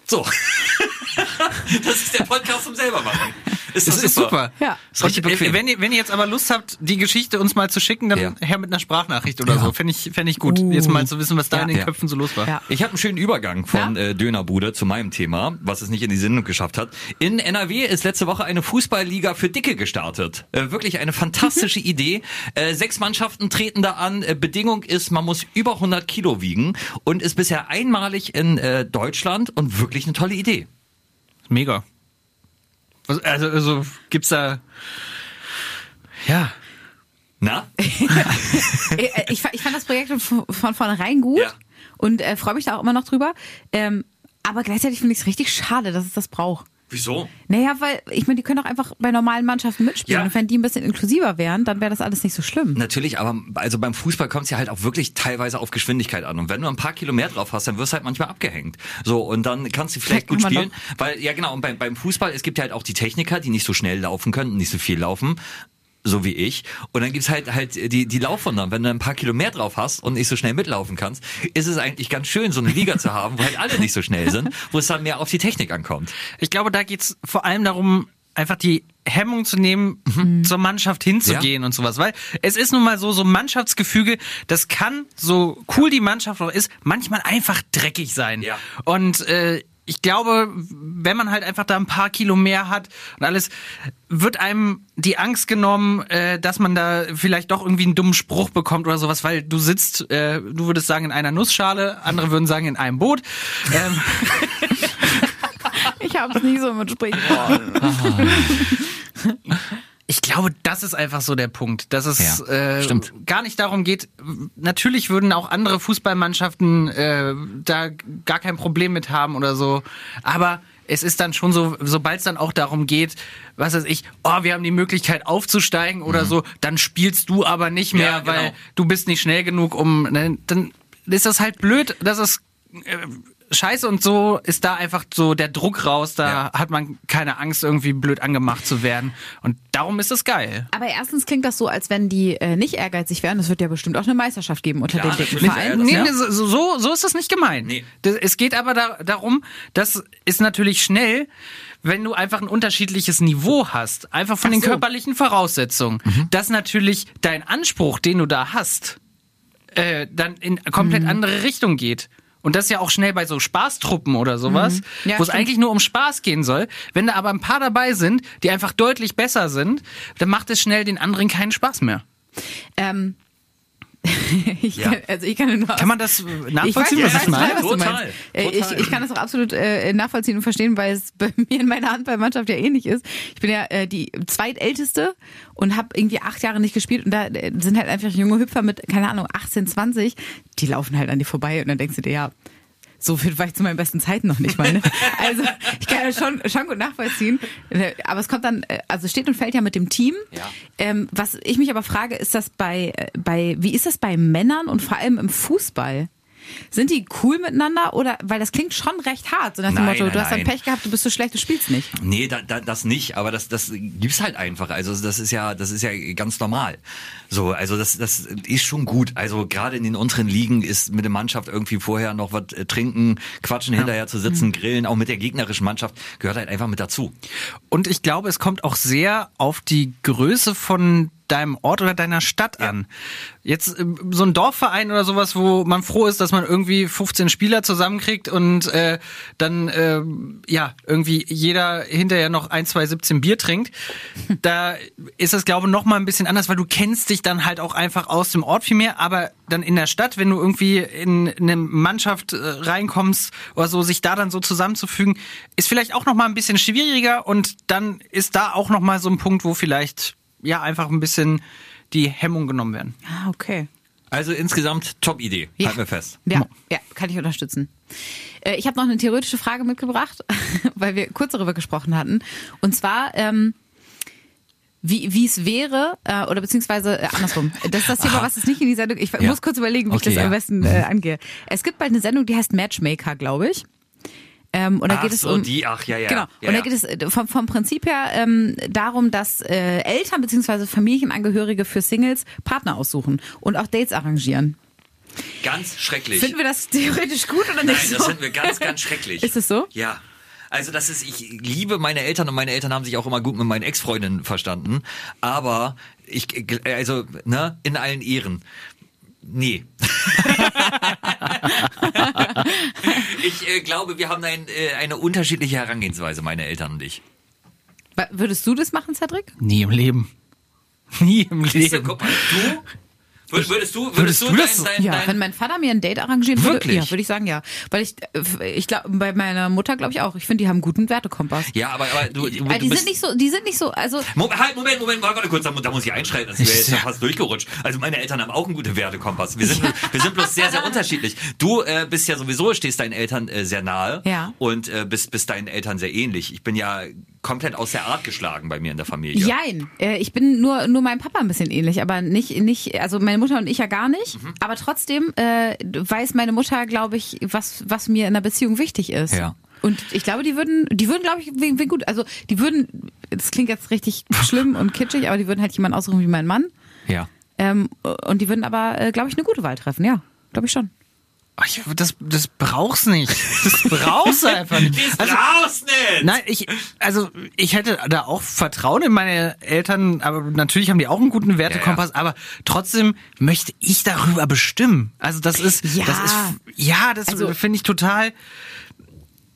S2: So. das ist der Podcast zum selber machen. Ist
S3: Das ist super.
S1: Ja.
S2: Ist richtig
S3: äh,
S2: bequem.
S3: wenn, ihr, wenn ihr jetzt aber Lust habt, die Geschichte uns mal zu schicken, dann
S2: Ja.
S3: her mit einer Sprachnachricht oder so. Fände ich, fänd ich gut. Jetzt mal zu wissen, was da
S1: Ja.
S3: in den
S2: Ja.
S3: Köpfen so los war.
S1: Ja.
S2: Ich habe einen schönen Übergang von
S1: Ja?
S2: äh, Dönerbude zu meinem Thema, was es nicht in die Sendung geschafft hat. In NRW ist letzte Woche eine Fußballliga für Dicke gestartet. Äh, wirklich eine fantastische Idee. Äh, sechs Mannschaften treten da an. Äh, Bedingung ist, man muss über 100 Kilo wiegen und ist bisher einmalig in äh, Deutschland und wirklich eine tolle Idee.
S3: Mega. Was, also, also gibt's da. Ja.
S2: Na?
S1: Äh, ich, ich fand das Projekt von, von vornherein gut
S2: Ja.
S1: und äh, freue mich da auch immer noch drüber. Ähm, aber gleichzeitig finde ich es richtig schade, dass es das braucht.
S2: Wieso?
S1: Naja, weil, ich meine, die können doch einfach bei normalen Mannschaften mitspielen.
S2: Ja.
S1: Und wenn die ein bisschen inklusiver wären, dann wäre das alles nicht so schlimm.
S2: Natürlich, aber also beim Fußball kommt es ja halt auch wirklich teilweise auf Geschwindigkeit an. Und wenn du ein paar Kilo mehr drauf hast, dann wirst du halt manchmal abgehängt. So, und dann kannst du vielleicht
S1: Vielleicht
S2: gut spielen. Weil, ja genau, und beim, beim Fußball, es gibt ja halt auch die Techniker, die nicht so schnell laufen können nicht so viel laufen. So wie ich. Und dann gibt's halt halt die, die Laufwunder. Wenn du ein paar Kilo mehr drauf hast und nicht so schnell mitlaufen kannst, ist es eigentlich ganz schön, so eine Liga zu haben, wo halt alle nicht so schnell sind, wo es dann mehr auf die Technik ankommt.
S3: Ich glaube, da geht's vor allem darum, einfach die Hemmung zu nehmen, zur Mannschaft hinzugehen und sowas. Weil es ist nun mal so, so Mannschaftsgefüge, das kann, so cool die Mannschaft auch ist, manchmal einfach dreckig sein.
S2: Ja.
S3: Und äh, ich glaube, wenn man halt einfach da ein paar Kilo mehr hat und alles, wird einem die Angst genommen, äh, dass man da vielleicht doch irgendwie einen dummen Spruch bekommt oder sowas, weil du sitzt, äh, du würdest sagen, in einer Nussschale, andere würden sagen, in einem Boot. Ähm,
S1: Ich habe es nie so mit Sprichworten.
S3: Ich glaube, das ist einfach so der Punkt, dass es
S2: Ja,
S3: äh, gar nicht darum geht. Natürlich würden auch andere Fußballmannschaften äh, da gar kein Problem mit haben oder so. Aber es ist dann schon so, sobald es dann auch darum geht, was weiß ich, oh, wir haben die Möglichkeit aufzusteigen oder so, dann spielst du aber nicht mehr,
S2: Mhm. Ja, genau.
S3: weil du bist nicht schnell genug, um. Ne, dann ist das halt blöd, dass es äh, scheiße und so ist da einfach so der Druck raus, da
S2: Ja.
S3: hat man keine Angst, irgendwie blöd angemacht zu werden. Und darum ist es geil.
S1: Aber erstens klingt das so, als wenn die äh, nicht ehrgeizig wären. Es wird ja bestimmt auch eine Meisterschaft geben unter
S2: Klar,
S1: den dicken. Vereinen.
S3: Nee,
S2: Ja.
S3: nee, so, so, so ist das nicht gemeint.
S2: Nee.
S3: Das, es geht aber da, darum, das ist natürlich schnell, wenn du einfach ein unterschiedliches Niveau hast, einfach von
S1: Ach
S3: den
S1: so.
S3: körperlichen Voraussetzungen, dass natürlich dein Anspruch, den du da hast, äh, dann in komplett andere Richtung geht. Und das ist ja auch schnell bei so Spaßtruppen oder sowas,
S1: Ja,
S3: wo es eigentlich nur um Spaß gehen soll. Wenn da aber ein paar dabei sind, die einfach deutlich besser sind, dann macht es schnell den anderen keinen Spaß mehr.
S1: Ähm, ich
S2: Ja.
S1: kann, also ich kann nur
S3: Kann man das äh,
S1: ich weiß,
S3: nachvollziehen, was ich meine?
S1: total, was du
S2: Total,
S1: meinst. Äh,
S2: total.
S1: Ich, ich kann das auch absolut äh, nachvollziehen und verstehen, weil es bei mir in meiner Handballmannschaft ja ähnlich ist. Ich bin ja äh, die zweitälteste und habe irgendwie acht Jahre nicht gespielt und da äh, sind halt einfach junge Hüpfer mit, keine Ahnung, 18, 20, die laufen halt an dir vorbei und dann denkst du dir, ja, so fit war ich zu meinen besten Zeiten noch nicht mal. Ne? Also ich kann das schon, schon gut nachvollziehen. Aber es kommt dann, äh, also steht und fällt ja mit dem Team.
S2: Ja.
S1: Ähm, was ich mich aber frage, ist das bei, äh, bei, wie ist das bei Männern und vor allem im Fußball? Sind die cool miteinander oder, weil das klingt schon recht hart, so nach dem
S2: Nein,
S1: Motto,
S2: nein,
S1: du hast dann. Pech gehabt, du bist so schlecht, du spielst nicht.
S2: Nee, da, da, das nicht, aber das, das gibt's halt einfach. Also das ist ja, das ist ja ganz normal. So, also das, das ist schon gut. Also gerade in den unteren Ligen ist mit der Mannschaft irgendwie vorher noch was äh, trinken, quatschen, hinterher zu sitzen,
S1: Mhm.
S2: grillen, auch mit der gegnerischen Mannschaft gehört halt einfach mit dazu.
S3: Und ich glaube, es kommt auch sehr auf die Größe von deinem Ort oder deiner Stadt an. Jetzt äh, so ein Dorfverein oder sowas, wo man froh ist, dass man irgendwie 15 Spieler zusammenkriegt und äh, dann äh, ja irgendwie jeder hinterher noch ein, zwei 17 Bier trinkt. Da ist das glaube ich noch mal ein bisschen anders, weil du kennst dich dann halt auch einfach aus dem Ort viel mehr. Aber dann in der Stadt, wenn du irgendwie in eine Mannschaft äh, reinkommst oder so, sich da dann so zusammenzufügen, ist vielleicht auch noch mal ein bisschen schwieriger und dann ist da auch noch mal so ein Punkt, wo vielleicht ja einfach ein bisschen die Hemmung genommen werden.
S1: Ah, okay.
S2: Also insgesamt Top-Idee,
S1: Ja.
S2: halten wir fest.
S1: Ja, ja, kann ich unterstützen. Äh, Ich habe noch eine theoretische Frage mitgebracht, weil wir kurz darüber gesprochen hatten. Und zwar, ähm, wie wie es wäre, äh, oder beziehungsweise äh, andersrum. Das ist das Thema, was es nicht in die Sendung. Ich
S2: Ja.
S1: muss kurz überlegen, wie
S2: Okay,
S1: ich das
S2: ja.
S1: am besten äh, angehe. Es gibt bald eine Sendung, die heißt Matchmaker, glaube ich. Ähm, und da
S2: Ach
S1: geht es
S2: so,
S1: um
S2: die, ach ja, ja.
S1: Genau.
S2: Ja,
S1: und da geht es äh, vom, vom Prinzip her ähm, darum, dass äh, Eltern bzw. Familienangehörige für Singles Partner aussuchen und auch Dates arrangieren.
S2: Ganz schrecklich.
S1: Finden wir das theoretisch gut oder
S2: Nein,
S1: nicht so?
S2: das finden wir ganz, ganz schrecklich.
S1: Ist es so?
S2: Ja. Also das ist, ich liebe meine Eltern und meine Eltern haben sich auch immer gut mit meinen Ex-Freundinnen verstanden. Aber ich, also, ne, in allen Ehren. Nee. ich äh, glaube, wir haben ein, äh, eine unterschiedliche Herangehensweise, meine Eltern und ich.
S1: Wa- Würdest du das machen, Cedric?
S3: Nie im Leben. Nie im Leben.
S2: guck mal, du? Würdest, würdest du, würdest,
S3: Würdest
S2: du,
S3: du das
S2: dein,
S3: so?
S2: dein,
S1: Ja,
S2: dein,
S1: wenn mein Vater mir ein Date arrangieren würde,
S2: Wirklich?
S1: ja, würde ich sagen ja. Weil ich, äh, ich glaube, bei meiner Mutter glaube ich auch. Ich finde, die haben einen guten Wertekompass.
S2: ja, aber, aber du, du, du
S1: die
S2: bist,
S1: sind nicht so, die sind nicht so, also
S2: Moment, halt, Moment, Moment, warte kurz, da, da muss ich einschreiten, das wäre jetzt ja fast durchgerutscht. Also meine Eltern haben auch einen guten Wertekompass. Wir sind, wir sind bloß sehr, sehr unterschiedlich. Du äh, bist ja sowieso, stehst deinen Eltern äh, sehr nahe
S1: Ja.
S2: und äh, bist, bist deinen Eltern sehr ähnlich. Ich bin ja komplett aus der Art geschlagen bei mir in der Familie.
S1: Jein. Äh, Ich bin nur, nur meinem Papa ein bisschen ähnlich, aber nicht, nicht, also meine Mutter und ich ja gar nicht.
S2: Mhm.
S1: Aber trotzdem äh, weiß meine Mutter, glaube ich, was, was mir in einer Beziehung wichtig ist.
S2: Ja.
S1: Und ich glaube, die würden, die würden, glaube ich, wen, wen gut, also die würden, das klingt jetzt richtig schlimm und kitschig, aber die würden halt jemanden aussuchen wie mein Mann.
S2: Ja.
S1: Ähm, und die würden aber, äh, glaube ich, eine gute Wahl treffen, ja. Glaube ich schon.
S3: Ach, das, das brauchst nicht. Das brauchst du einfach nicht. Also,
S2: Raus nicht!
S3: Nein, ich, also ich hätte da auch Vertrauen in meine Eltern, aber natürlich haben die auch einen guten Wertekompass, aber trotzdem möchte ich darüber bestimmen. Also das ist,
S1: Ja.
S3: das ist, ja, das
S1: Also-
S3: finde ich total,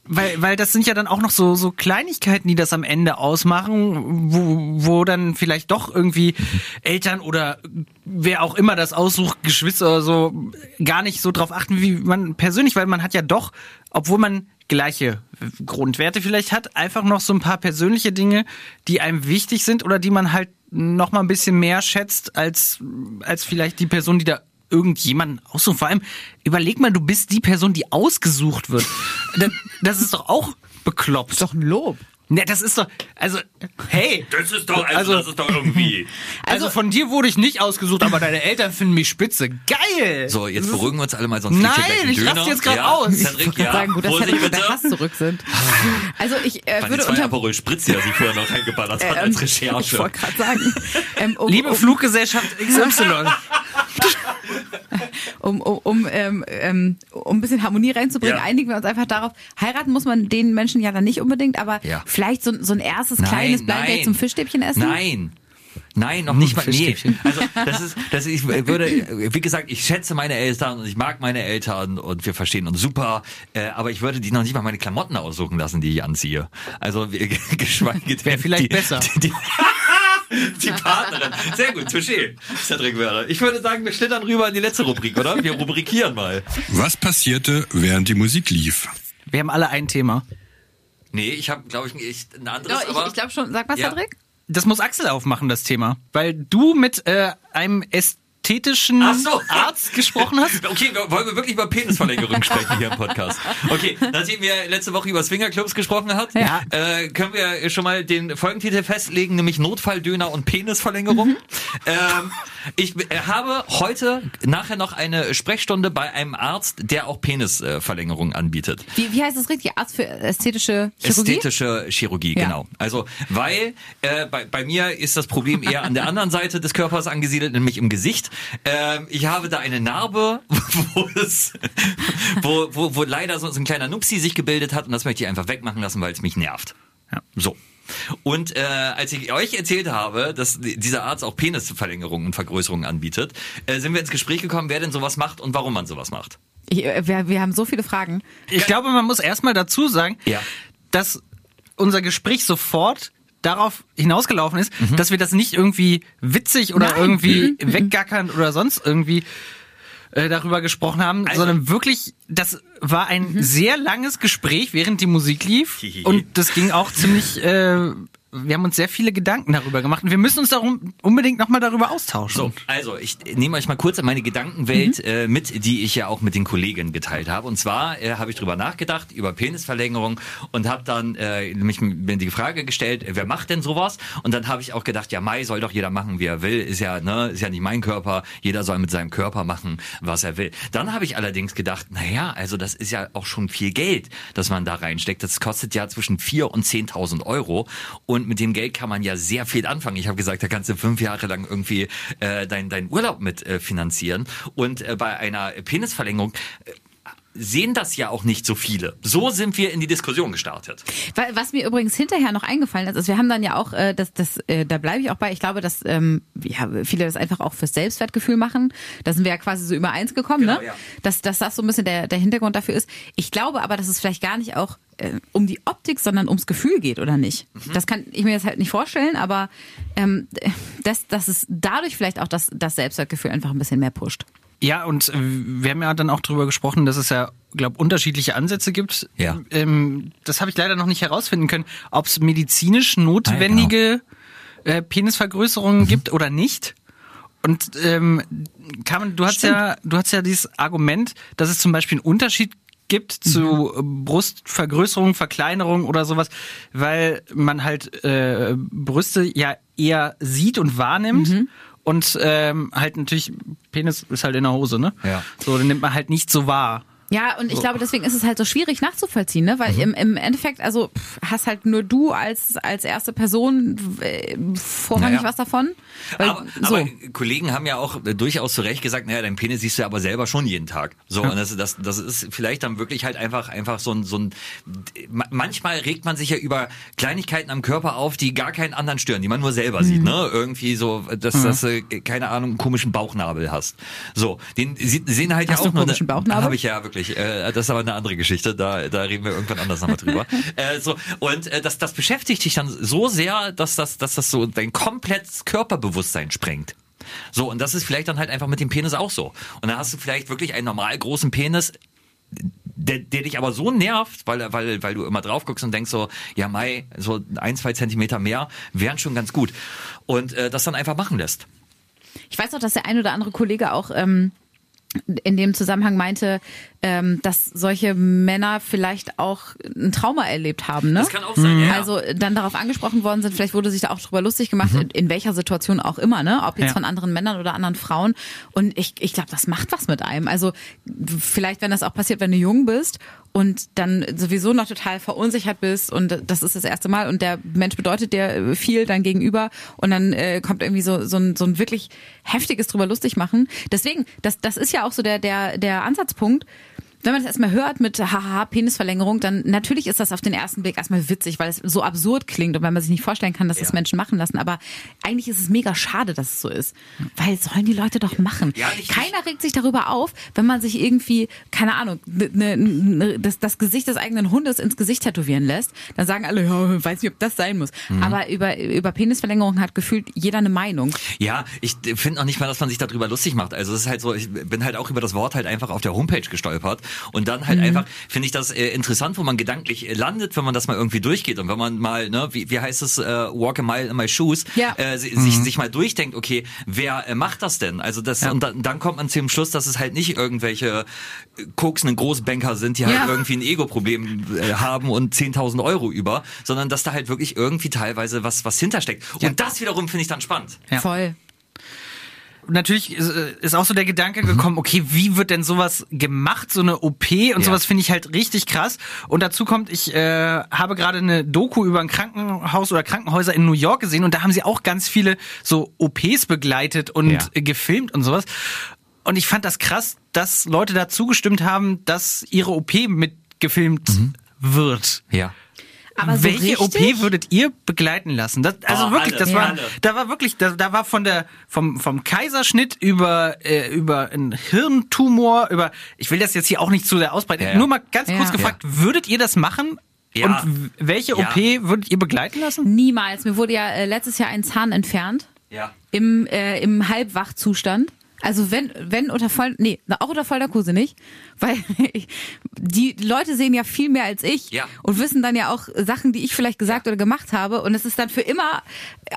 S3: weil, weil das sind ja dann auch noch so, so Kleinigkeiten, die das am Ende ausmachen, wo, wo dann vielleicht doch irgendwie Eltern oder wer auch immer das aussucht, Geschwister oder so, gar nicht so drauf achten, wie man persönlich, weil man hat ja doch, obwohl man gleiche Grundwerte vielleicht hat, einfach noch so ein paar persönliche Dinge, die einem wichtig sind oder die man halt noch mal ein bisschen mehr schätzt als, als vielleicht die Person, die da irgendjemanden aussucht. Vor allem, überleg mal, du bist die Person, die ausgesucht wird. Das- Das ist doch auch bekloppt.
S1: Ist doch ein Lob.
S3: Ne, das ist doch, also, hey.
S2: Das ist doch, also,
S3: Also-
S2: das ist doch irgendwie.
S3: Also, von dir wurde ich nicht ausgesucht, aber deine Eltern finden mich spitze. Geil!
S2: So, jetzt beruhigen wir uns alle mal, sonst
S3: Nein, ich
S2: Döner.
S3: raste jetzt grad
S2: ja,
S3: aus.
S2: Cedric,
S1: Ich
S2: ja.
S1: sagen, gut, dass
S2: Vorsicht
S1: wir
S2: bitte.
S1: fast zurück sind. Also ich äh, würde
S2: zwei
S1: unter
S2: Aperol Spritz, die er sich vorher noch reingeballert hat
S1: ähm,
S2: als
S1: Ich
S2: Recherche.
S1: wollte gerade sagen, ähm, um,
S3: Liebe
S1: um,
S3: Fluggesellschaft XY.
S1: Um, um, um, ähm, ähm, um ein bisschen Harmonie reinzubringen,
S2: Ja.
S1: einigen wir uns einfach darauf, heiraten muss man den Menschen ja dann nicht unbedingt, aber
S2: Ja.
S1: vielleicht so, so ein erstes kleines Blind Date zum Fischstäbchen essen.
S2: Nein. Nein, noch nicht mal. Nee. Also das ist, das ist, ich würde, wie gesagt, ich schätze meine Eltern und ich mag meine Eltern und wir verstehen uns super, äh, aber ich würde die noch nicht mal meine Klamotten aussuchen lassen, die ich anziehe. Also geschweige denn.
S3: Wäre vielleicht
S2: die,
S3: besser.
S2: Die, die, die Partnerin. Sehr gut, touché, Cedric Werder. Ich würde sagen, wir schlittern rüber in die letzte Rubrik, oder? Wir rubrikieren mal.
S5: Was passierte, während die Musik lief?
S3: Wir haben alle ein Thema.
S2: Nee, ich habe, glaube ich, ich, ein anderes,
S1: Doch, ich, ich glaube schon, sag mal,
S2: Ja.
S1: Cedric.
S3: Das muss Axel aufmachen, das Thema. Weil du mit äh, einem ästhetischen
S2: Ach so.
S3: Arzt gesprochen hast?
S2: Okay, wollen wir wirklich über Penisverlängerung sprechen hier im Podcast? Okay, nachdem wir letzte Woche über Swingerclubs gesprochen hat,
S3: Ja.
S2: äh, können wir schon mal den Folgentitel festlegen, nämlich Notfalldöner und Penisverlängerung. Ähm, ich äh, habe heute nachher noch eine Sprechstunde bei einem Arzt, der auch Penisverlängerung anbietet.
S1: Wie, wie heißt das richtig? Arzt für ästhetische Chirurgie?
S2: Ästhetische Chirurgie,
S1: Ja.
S2: genau. Also, weil äh, bei, bei mir ist das Problem eher an der anderen Seite des Körpers angesiedelt, nämlich im Gesicht. Ähm, ich habe da eine Narbe, wo, es, wo, wo, wo leider so, so ein kleiner Nupsi sich gebildet hat und das möchte ich einfach wegmachen lassen, weil es mich nervt.
S3: Ja.
S2: So. Und äh, als ich euch erzählt habe, dass dieser Arzt auch Penisverlängerungen und Vergrößerungen anbietet, äh, sind wir ins Gespräch gekommen, wer denn sowas macht und warum man sowas macht.
S1: Ich, äh, wir, wir haben so viele Fragen.
S3: Ich glaube, man muss erstmal dazu sagen,
S2: Ja.
S3: dass unser Gespräch sofort darauf hinausgelaufen ist, dass wir das nicht irgendwie witzig oder
S1: Nein.
S3: irgendwie weggackern oder sonst irgendwie äh, darüber gesprochen haben,
S2: Also-
S3: sondern wirklich, das war ein sehr langes Gespräch, während die Musik lief. Und das ging auch ziemlich, äh, wir haben uns sehr viele Gedanken darüber gemacht und wir müssen uns darum unbedingt nochmal darüber austauschen.
S2: So, also ich nehme euch mal kurz in meine Gedankenwelt äh, mit, die ich ja auch mit den Kollegen geteilt habe. Und zwar äh, habe ich drüber nachgedacht über Penisverlängerung und habe dann äh, mich mir die Frage gestellt, äh, wer macht denn sowas? Und dann habe ich auch gedacht, ja Mai soll doch jeder machen, wie er will. Ist ja ne, ist ja nicht mein Körper. Jeder soll mit seinem Körper machen, was er will. Dann habe ich allerdings gedacht, na ja, also das ist ja auch schon viel Geld, das man da reinsteckt. Das kostet ja zwischen 4 und 10.000 Euro und mit dem Geld kann man ja sehr viel anfangen. Ich habe gesagt, da kannst du fünf Jahre lang irgendwie äh, deinen dein Urlaub mit äh, finanzieren. Und äh, bei einer Penisverlängerung äh, sehen das ja auch nicht so viele. So sind wir in die Diskussion gestartet.
S1: Wa- Was mir übrigens hinterher noch eingefallen ist, ist, wir haben dann ja auch, äh, das, das, äh, da bleibe ich auch bei, ich glaube, dass ähm, ja, viele das einfach auch fürs Selbstwertgefühl machen. Da sind wir ja quasi so übereins gekommen,
S2: Genau,
S1: ne?
S2: ja.
S1: Dass, dass das so ein bisschen der, der Hintergrund dafür ist. Ich glaube aber, dass es vielleicht gar nicht auch äh, um die Optik, sondern ums Gefühl geht, oder nicht?
S2: Mhm.
S1: Das kann ich mir jetzt halt nicht vorstellen, aber ähm, dass, dass es dadurch vielleicht auch das, das Selbstwertgefühl einfach ein bisschen mehr pusht.
S3: Ja, und äh, wir haben ja dann auch darüber gesprochen, dass es ja, glaube unterschiedliche Ansätze gibt.
S2: Ja.
S3: Ähm, das habe ich leider noch nicht herausfinden können, ob es medizinisch notwendige äh, Penisvergrößerungen gibt oder nicht. Und ähm, Carmen, du hast ja, du hast ja dieses Argument, dass es zum Beispiel einen Unterschied gibt zu äh, Brustvergrößerung, Verkleinerung oder sowas, weil man halt äh, Brüste ja eher sieht und wahrnimmt. Und ähm, halt natürlich, Penis ist halt in der Hose, ne?
S2: Ja.
S3: So, den nimmt man halt nicht so wahr.
S1: Ja, und ich glaube, deswegen ist es halt so schwierig nachzuvollziehen, ne? Weil im, im Endeffekt, also pff, hast halt nur du als, als erste Person äh, vorrangig
S2: Naja.
S1: was davon. Weil,
S2: Aber,
S1: so.
S2: aber Kollegen haben ja auch äh, durchaus zu Recht gesagt, naja, dein Penis siehst du ja aber selber schon jeden Tag. So, und das, das, das ist vielleicht dann wirklich halt einfach, einfach so ein, so ein, ma- manchmal regt man sich ja über Kleinigkeiten am Körper auf, die gar keinen anderen stören, die man nur selber sieht,
S1: Mhm.
S2: ne? Irgendwie so, dass, dass du, äh, keine Ahnung, einen komischen Bauchnabel hast. So, den sehen halt
S1: Hast
S2: ja auch nur,
S1: einen komischen Bauchnabel?
S2: Habe ich ja wirklich. Äh, das ist aber eine andere Geschichte, da, da reden wir irgendwann anders nochmal drüber. äh, so, und äh, das, das beschäftigt dich dann so sehr, dass das, dass das so dein komplettes Körperbewusstsein sprengt. So, und das ist vielleicht dann halt einfach mit dem Penis auch so. Und dann hast du vielleicht wirklich einen normal großen Penis, der, der dich aber so nervt, weil, weil, weil du immer drauf guckst und denkst so, ja Mai, so ein, zwei Zentimeter mehr wären schon ganz gut. Und äh, das dann einfach machen lässt.
S1: Ich weiß auch, dass der ein oder andere Kollege auch ähm, in dem Zusammenhang meinte, ähm, dass solche Männer vielleicht auch ein Trauma erlebt haben. Ne?
S2: Das kann auch sein, ja.
S1: Also dann darauf angesprochen worden sind, vielleicht wurde sich da auch drüber lustig gemacht, in, in welcher Situation auch immer, ne? Ob jetzt
S3: Ja.
S1: von anderen Männern oder anderen Frauen. Und ich, ich glaube, das macht was mit einem. Also vielleicht, wenn das auch passiert, wenn du jung bist und dann sowieso noch total verunsichert bist und das ist das erste Mal und der Mensch bedeutet dir viel dann gegenüber und dann äh, kommt irgendwie so, so, ein, so ein wirklich heftiges drüber lustig machen. Deswegen, das, das ist ja auch so der, der, der Ansatzpunkt. Wenn man das erstmal hört mit haha Penisverlängerung, dann natürlich ist das auf den ersten Blick erstmal witzig, weil es so absurd klingt und weil man sich nicht vorstellen kann, dass das
S2: Ja.
S1: Menschen machen lassen. Aber eigentlich ist es mega schade, dass es so ist. Weil sollen die Leute doch machen.
S2: Ja, ich-
S1: Keiner regt sich darüber auf, wenn man sich irgendwie, keine Ahnung, ne, ne, das, das Gesicht des eigenen Hundes ins Gesicht tätowieren lässt. Dann sagen alle, ja, weiß nicht, ob das sein muss.
S2: Mhm.
S1: Aber über, über Penisverlängerung hat gefühlt jeder eine Meinung.
S2: Ja, ich finde auch nicht mal, dass man sich darüber lustig macht. Also es ist halt so, ich bin halt auch über das Wort halt einfach auf der Homepage gestolpert Und dann halt einfach, finde ich das äh, interessant, wo man gedanklich äh, landet, wenn man das mal irgendwie durchgeht. Und wenn man mal, ne, wie, wie heißt es, äh, walk a mile in my shoes,
S1: Ja.
S2: äh, si- sich, sich mal durchdenkt, okay, wer äh, macht das denn? Also das,
S3: Ja.
S2: und dann, dann kommt man zu dem Schluss, dass es halt nicht irgendwelche äh, koksenden Großbanker sind, die halt
S1: Ja.
S2: irgendwie ein Ego-Problem äh, haben und 10.000 Euro über, sondern dass da halt wirklich irgendwie teilweise was, was hintersteckt. Und das wiederum finde ich dann spannend.
S3: Ja.
S1: Voll.
S3: Natürlich ist, ist auch so der Gedanke gekommen, okay, wie wird denn sowas gemacht, so eine OP und
S2: Ja.
S3: sowas finde ich halt richtig krass. Und dazu kommt, ich äh, habe gerade eine Doku über ein Krankenhaus oder Krankenhäuser in New York gesehen und da haben sie auch ganz viele so OPs begleitet und
S2: Ja.
S3: gefilmt und sowas. Und ich fand das krass, dass Leute da zugestimmt haben, dass ihre OP mitgefilmt wird.
S2: Ja.
S1: Aber so
S3: Welche OP
S1: richtig?
S3: würdet ihr begleiten lassen? Das, also
S2: Oh,
S3: wirklich,
S2: alle,
S3: das war,
S2: alle.
S3: da war wirklich, da, da war von der vom vom Kaiserschnitt über äh, über einen Hirntumor über, ich will das jetzt hier auch nicht zu sehr ausbreiten.
S2: Ja, ja.
S3: Nur mal ganz
S1: Ja.
S3: kurz gefragt, würdet ihr das machen?
S2: Ja.
S3: Und welche
S2: Ja.
S3: OP würdet ihr begleiten lassen?
S1: Niemals. Mir wurde ja äh, letztes Jahr ein Zahn entfernt.
S2: Ja.
S1: Im, äh, im Halbwachzustand. Also wenn, wenn unter voll, nee, auch unter Vollnarkose nicht, weil ich, die Leute sehen ja viel mehr als ich
S2: Ja.
S1: und wissen dann ja auch Sachen, die ich vielleicht gesagt oder gemacht habe und es ist dann für immer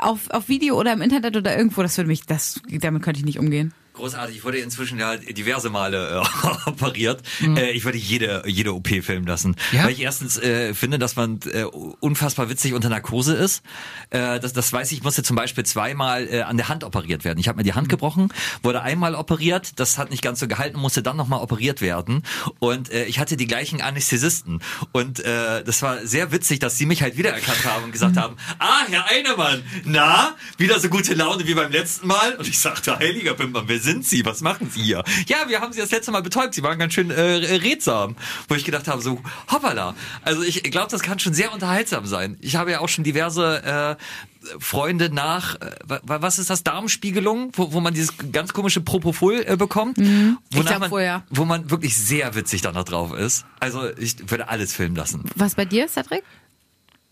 S1: auf, auf Video oder im Internet oder irgendwo, das würde mich, das, damit könnte ich nicht umgehen.
S2: Großartig. Ich wurde inzwischen ja diverse Male äh, operiert. Äh, ich würde jede, jede OP filmen lassen.
S3: Ja?
S2: Weil ich erstens äh, finde, dass man äh, unfassbar witzig unter Narkose ist. Äh, das, das weiß ich, ich musste zum Beispiel zweimal äh, an der Hand operiert werden. Ich habe mir die Hand gebrochen, wurde einmal operiert, das hat nicht ganz so gehalten, musste dann nochmal operiert werden. Und äh, ich hatte die gleichen Anästhesisten. Und äh, das war sehr witzig, dass sie mich halt wiedererkannt haben und gesagt haben, ah, Herr Einemann, na, wieder so gute Laune wie beim letzten Mal? Und ich sagte, heiliger Pimpern, wer sind Sie? Was machen Sie hier? Ja, wir haben Sie das letzte Mal betäubt. Sie waren ganz schön äh, rätsam. Wo ich gedacht habe, so, hoppala. Also ich glaube, das kann schon sehr unterhaltsam sein. Ich habe ja auch schon diverse äh, Freunde nach, äh, wa- was ist das, Darmspiegelung, wo, wo man dieses ganz komische Propofol äh, bekommt.
S1: Mhm. Ich
S2: Wonach man,
S1: ja.
S2: Wo man wirklich sehr witzig dann noch drauf ist. Also ich würde alles filmen lassen.
S1: Was bei dir, Cedric?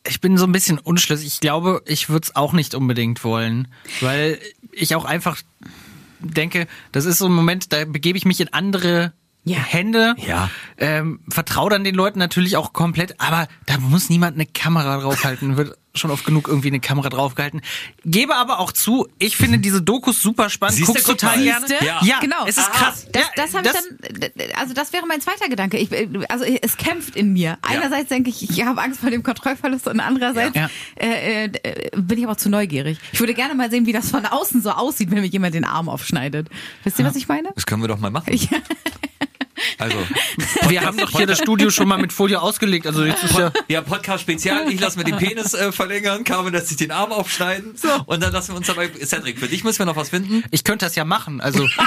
S3: Ich bin so ein bisschen unschlüssig. Ich glaube, ich würde es auch nicht unbedingt wollen, weil ich auch einfach denke, das ist so ein Moment, da begebe ich mich in andere
S1: Ja.
S3: Hände.
S2: Ja.
S3: Ähm, vertraue dann den Leuten natürlich auch komplett, aber da muss niemand eine Kamera draufhalten. Wird schon oft genug irgendwie eine Kamera draufgehalten. Gebe aber auch zu, ich finde diese Dokus super spannend.
S2: Siehste,
S3: Guck's
S2: guck
S3: total gerne.
S2: Ja.
S3: Ja,
S1: Genau.
S3: Es ist
S2: Aha.
S3: krass.
S1: Das,
S3: ja,
S1: das ich dann, also das wäre mein zweiter Gedanke. Ich, also es kämpft in mir. Einerseits denke ich, ich habe Angst vor dem Kontrollverlust und andererseits
S3: Ja.
S1: Äh, äh, bin ich aber zu neugierig. Ich würde gerne mal sehen, wie das von außen so aussieht, wenn mir jemand den Arm aufschneidet. Wisst ihr, was ich meine?
S2: Das können wir doch mal machen. Also,
S3: Wir haben doch hier das Studio schon mal mit Folie ausgelegt. Also jetzt ist ja.
S2: ja, Podcast Spezial. Ich lasse mir den Penis äh, verlängern, Carmen lässt sich den Arm aufschneiden. Und dann lassen wir uns dabei. Cedric, für dich müssen wir noch was finden.
S3: Ich könnte das ja machen. Also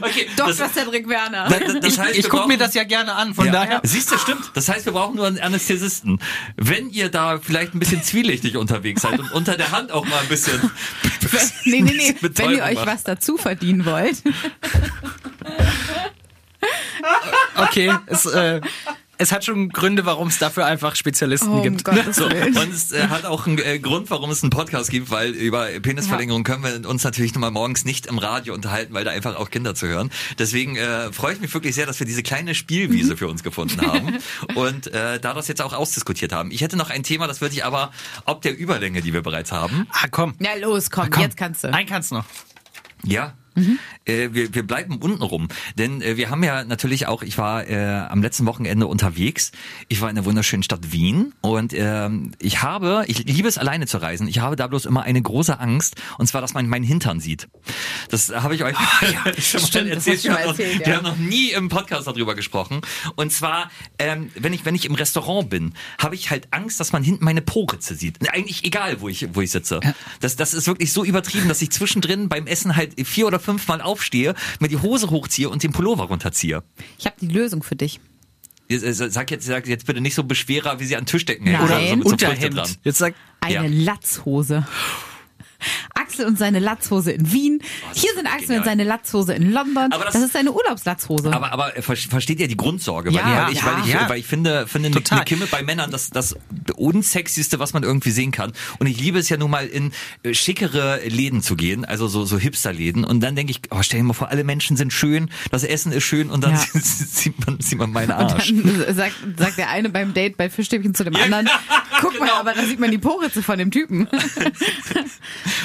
S2: Okay,
S1: Dr.
S2: das,
S1: Cedric Werner.
S2: das, das
S3: ich,
S2: heißt,
S3: ich gucke mir das ja gerne an. Von
S2: ja.
S3: daher.
S2: Siehst du, stimmt. Das heißt, wir brauchen nur einen Anästhesisten. Wenn ihr da vielleicht ein bisschen zwielichtig unterwegs seid und unter der Hand auch mal ein bisschen.
S1: nee, nee, nee. Wenn ihr euch
S2: macht.
S1: was dazu verdienen wollt.
S3: Okay, es, äh, es hat schon Gründe, warum es dafür einfach Spezialisten
S1: Oh,
S3: gibt.
S1: Gottes
S2: So, und es äh, hat auch einen äh, Grund, warum es einen Podcast gibt, weil über Penisverlängerung können wir uns natürlich nochmal morgens nicht im Radio unterhalten, weil da einfach auch Kinder zu hören. Deswegen äh, freue ich mich wirklich sehr, dass wir diese kleine Spielwiese für uns gefunden haben und äh, da das jetzt auch ausdiskutiert haben. Ich hätte noch ein Thema, das würde ich aber ob der Überlänge, die wir bereits haben.
S3: Ah, komm.
S1: Ja, los, komm,
S3: komm.
S1: jetzt kannst du.
S3: Einen kannst du noch.
S2: Ja. Äh, wir, wir bleiben unten rum. Denn äh, wir haben ja natürlich auch, ich war äh, am letzten Wochenende unterwegs. Ich war in der wunderschönen Stadt Wien und ähm, ich habe, ich liebe es alleine zu reisen. Ich habe da bloß immer eine große Angst und zwar, dass man meinen Hintern sieht. Das habe ich euch schon
S1: Stimmt,
S2: erzählt.
S1: du schon mal erzählt,
S2: Wir
S1: ja.
S2: haben noch nie im Podcast darüber gesprochen. Und zwar, ähm, wenn ich wenn ich im Restaurant bin, habe ich halt Angst, dass man hinten meine Po-Ritze sieht. Eigentlich egal, wo ich wo ich sitze. Das das ist wirklich so übertrieben, dass ich zwischendrin beim Essen halt vier oder fünf Mal aufstehe, mir die Hose hochziehe und den Pullover runterziehe.
S1: Ich habe die Lösung für dich.
S2: Sag jetzt, sag jetzt bitte nicht so Beschwerer, wie sie an Tischdecken hängen. Oder so mit so
S3: Unterhemd.
S2: dran.
S3: Jetzt sag,
S1: Eine
S3: ja.
S1: Latzhose. Axel, und seine Latzhose in Wien. Hier sind Axel
S2: genial.
S1: und seine Latzhose in London.
S2: Aber
S1: das,
S2: das-
S1: ist seine Urlaubslatzhose.
S2: Aber, aber ver- versteht ihr die Grundsorge? Weil,
S1: Ja,
S2: weil, ich,
S1: ja.
S2: weil, ich,
S3: Ja.
S2: weil ich finde, finde eine, Kimme bei Männern das, das unsexyste, was man irgendwie sehen kann. Und ich liebe es ja nun mal in äh, schickere Läden zu gehen, also so, so Hipster-Läden. Und dann denke ich, oh, stell dir mal vor, alle Menschen sind schön, das Essen ist schön und dann
S1: Ja.
S2: sieht, man, sieht man meinen
S1: Und
S2: Arsch.
S1: dann sagt, sagt der eine beim Date bei Fischstäbchen zu dem anderen, guck mal, aber da sieht man die Poritze von dem Typen.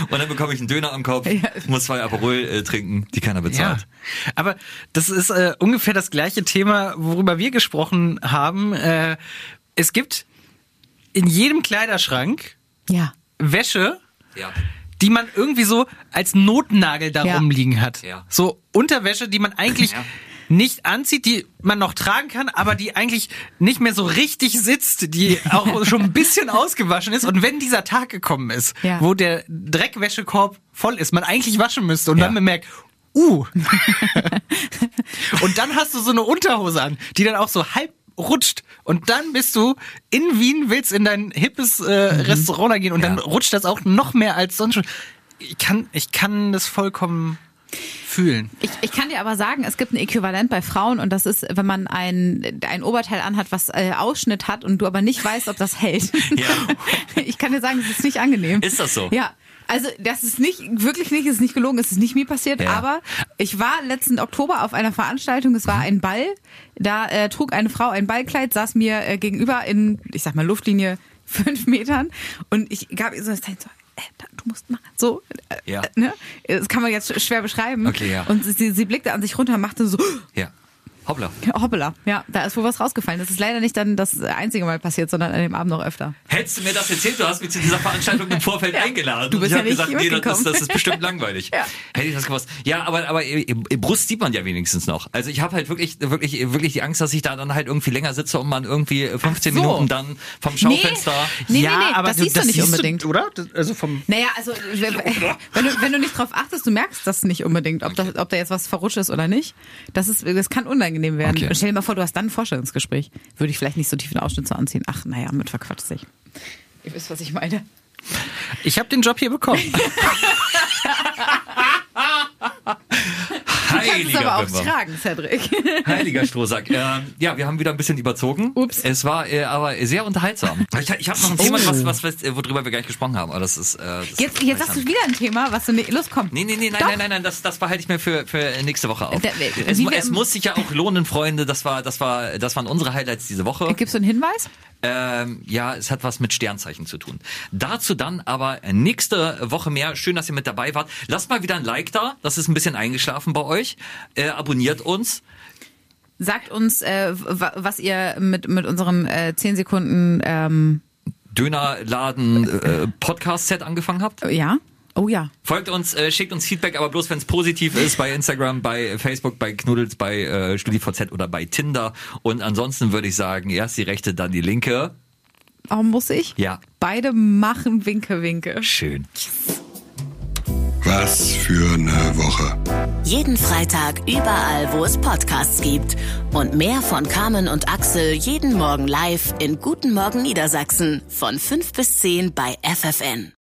S2: Und dann bekomme ich einen Döner am Kopf,
S1: Ja.
S2: muss zwei Aperol äh, trinken, die keiner
S3: Ja,
S2: bezahlt.
S3: aber das ist äh, ungefähr das gleiche Thema, worüber wir gesprochen haben. Äh, es gibt in jedem Kleiderschrank
S1: Ja.
S3: Wäsche,
S2: Ja.
S3: die man irgendwie so als Notnagel da
S1: Ja.
S3: rumliegen hat.
S2: Ja.
S3: So Unterwäsche, die man eigentlich
S2: Ja.
S3: Nicht anzieht, die man noch tragen kann, aber die eigentlich nicht mehr so richtig sitzt, die auch schon ein bisschen ausgewaschen ist. Und wenn dieser Tag gekommen ist,
S1: Ja.
S3: wo der Dreckwäschekorb voll ist, man eigentlich waschen müsste und
S2: Ja.
S3: dann bemerkt, uh. und dann hast du so eine Unterhose an, die dann auch so halb rutscht und dann bist du in Wien, willst in dein hippes äh, Restaurant da gehen und dann
S2: Ja.
S3: rutscht das auch noch mehr als sonst schon. Ich kann, ich kann das vollkommen fühlen.
S1: Ich, ich kann dir aber sagen, es gibt ein Äquivalent bei Frauen und das ist, wenn man ein, ein Oberteil anhat, was äh, Ausschnitt hat und du aber nicht weißt, ob das hält.
S2: Ja.
S1: Ich kann dir sagen, es ist nicht angenehm.
S2: Ist das so?
S1: Ja. Also das ist nicht, wirklich nicht, es ist nicht gelogen, es ist nicht mir passiert,
S2: Ja.
S1: aber ich war letzten Oktober auf einer Veranstaltung, es war ein Ball, da äh, trug eine Frau ein Ballkleid, saß mir äh, gegenüber in, ich sag mal, Luftlinie fünf Metern und ich gab ihr so das Zeichen so, du musst machen, so, äh,
S2: Ja.
S1: äh, ne? Das kann man jetzt sch- schwer beschreiben.
S2: Okay, ja.
S1: Und sie, sie blickte an sich runter und machte so,
S2: Ja. Hoppla.
S1: hoppala, ja, da ist wohl was rausgefallen. Das ist leider nicht dann das einzige Mal passiert, sondern an dem Abend noch öfter.
S2: Hättest du mir das erzählt, du hast mich zu dieser Veranstaltung im Vorfeld
S1: Ja.
S2: eingeladen.
S1: Du bist
S2: ich
S1: ja
S2: habe
S1: nicht
S2: gesagt, nee, das ist, das ist bestimmt langweilig.
S1: Ja.
S2: Hätte ich das gewusst. Ja, aber, aber Brust sieht man ja wenigstens noch. Also ich habe halt wirklich, wirklich, wirklich die Angst, dass ich da dann halt irgendwie länger sitze und man irgendwie 15
S1: so.
S2: Minuten dann vom Schaufenster.
S1: Nee, nee, nee, das siehst du nicht unbedingt.
S3: oder? Das, also vom
S1: Naja, also wenn wenn du, wenn du nicht drauf achtest, du merkst das nicht unbedingt, ob, das, ob da jetzt was verrutscht ist oder nicht. Das, ist, das kann unangenehm werden.
S2: Okay.
S1: Und stell dir mal vor, du hast dann ein Vorstellungsgespräch. Würde ich vielleicht nicht so tief in Ausschnitt so anziehen. Ach, naja, mit verquatscht sich. Ihr wisst, was ich meine.
S3: Ich habe den Job hier bekommen.
S1: Kannst es
S2: Heiliger
S1: aber auch
S2: Bimmer.
S1: tragen, Cedric.
S2: Heiliger Strohsack. Ähm, ja, wir haben wieder ein bisschen überzogen.
S1: Ups.
S2: Es war äh, aber sehr unterhaltsam. Ich, ich habe noch ein Thema, was, was, was, äh, worüber wir gar nicht gesprochen haben. Aber das ist. Äh, das
S1: Jetzt, jetzt hast du wieder ein Thema, was du nicht. Los, komm.
S2: Nee, nee, nee, nein,
S1: Doch.
S2: nein, nein, nein, das, das behalte ich mir für, für nächste Woche auf.
S1: Da-
S2: Es, es muss sich ja auch lohnen, Freunde. Das war, das war, das waren unsere Highlights diese Woche.
S1: Gibst du einen Hinweis?
S2: Ähm, ja, es hat was mit Sternzeichen zu tun. Dazu dann aber nächste Woche mehr. Schön, dass ihr mit dabei wart. Lasst mal wieder ein Like da. Das ist ein bisschen eingeschlafen bei euch. Äh, abonniert uns.
S1: Sagt uns, äh, wa- was ihr mit, mit unserem äh, 10 Sekunden, ähm,
S2: Dönerladen äh, Podcast-Set angefangen habt.
S1: ja? Oh ja.
S2: Folgt uns, äh, schickt uns Feedback, aber bloß wenn es positiv ist, bei Instagram, bei Facebook, bei Knuddels, bei äh, StudiVZ oder bei Tinder. Und ansonsten würde ich sagen, erst die rechte, dann die linke.
S1: Oh, muss ich?
S2: Ja.
S1: Beide machen Winke, Winke.
S2: Schön.
S5: Was für eine Woche.
S4: Jeden Freitag überall, wo es Podcasts gibt. Und mehr von Carmen und Axel jeden Morgen live in Guten Morgen Niedersachsen von 5 bis 10 bei FFN.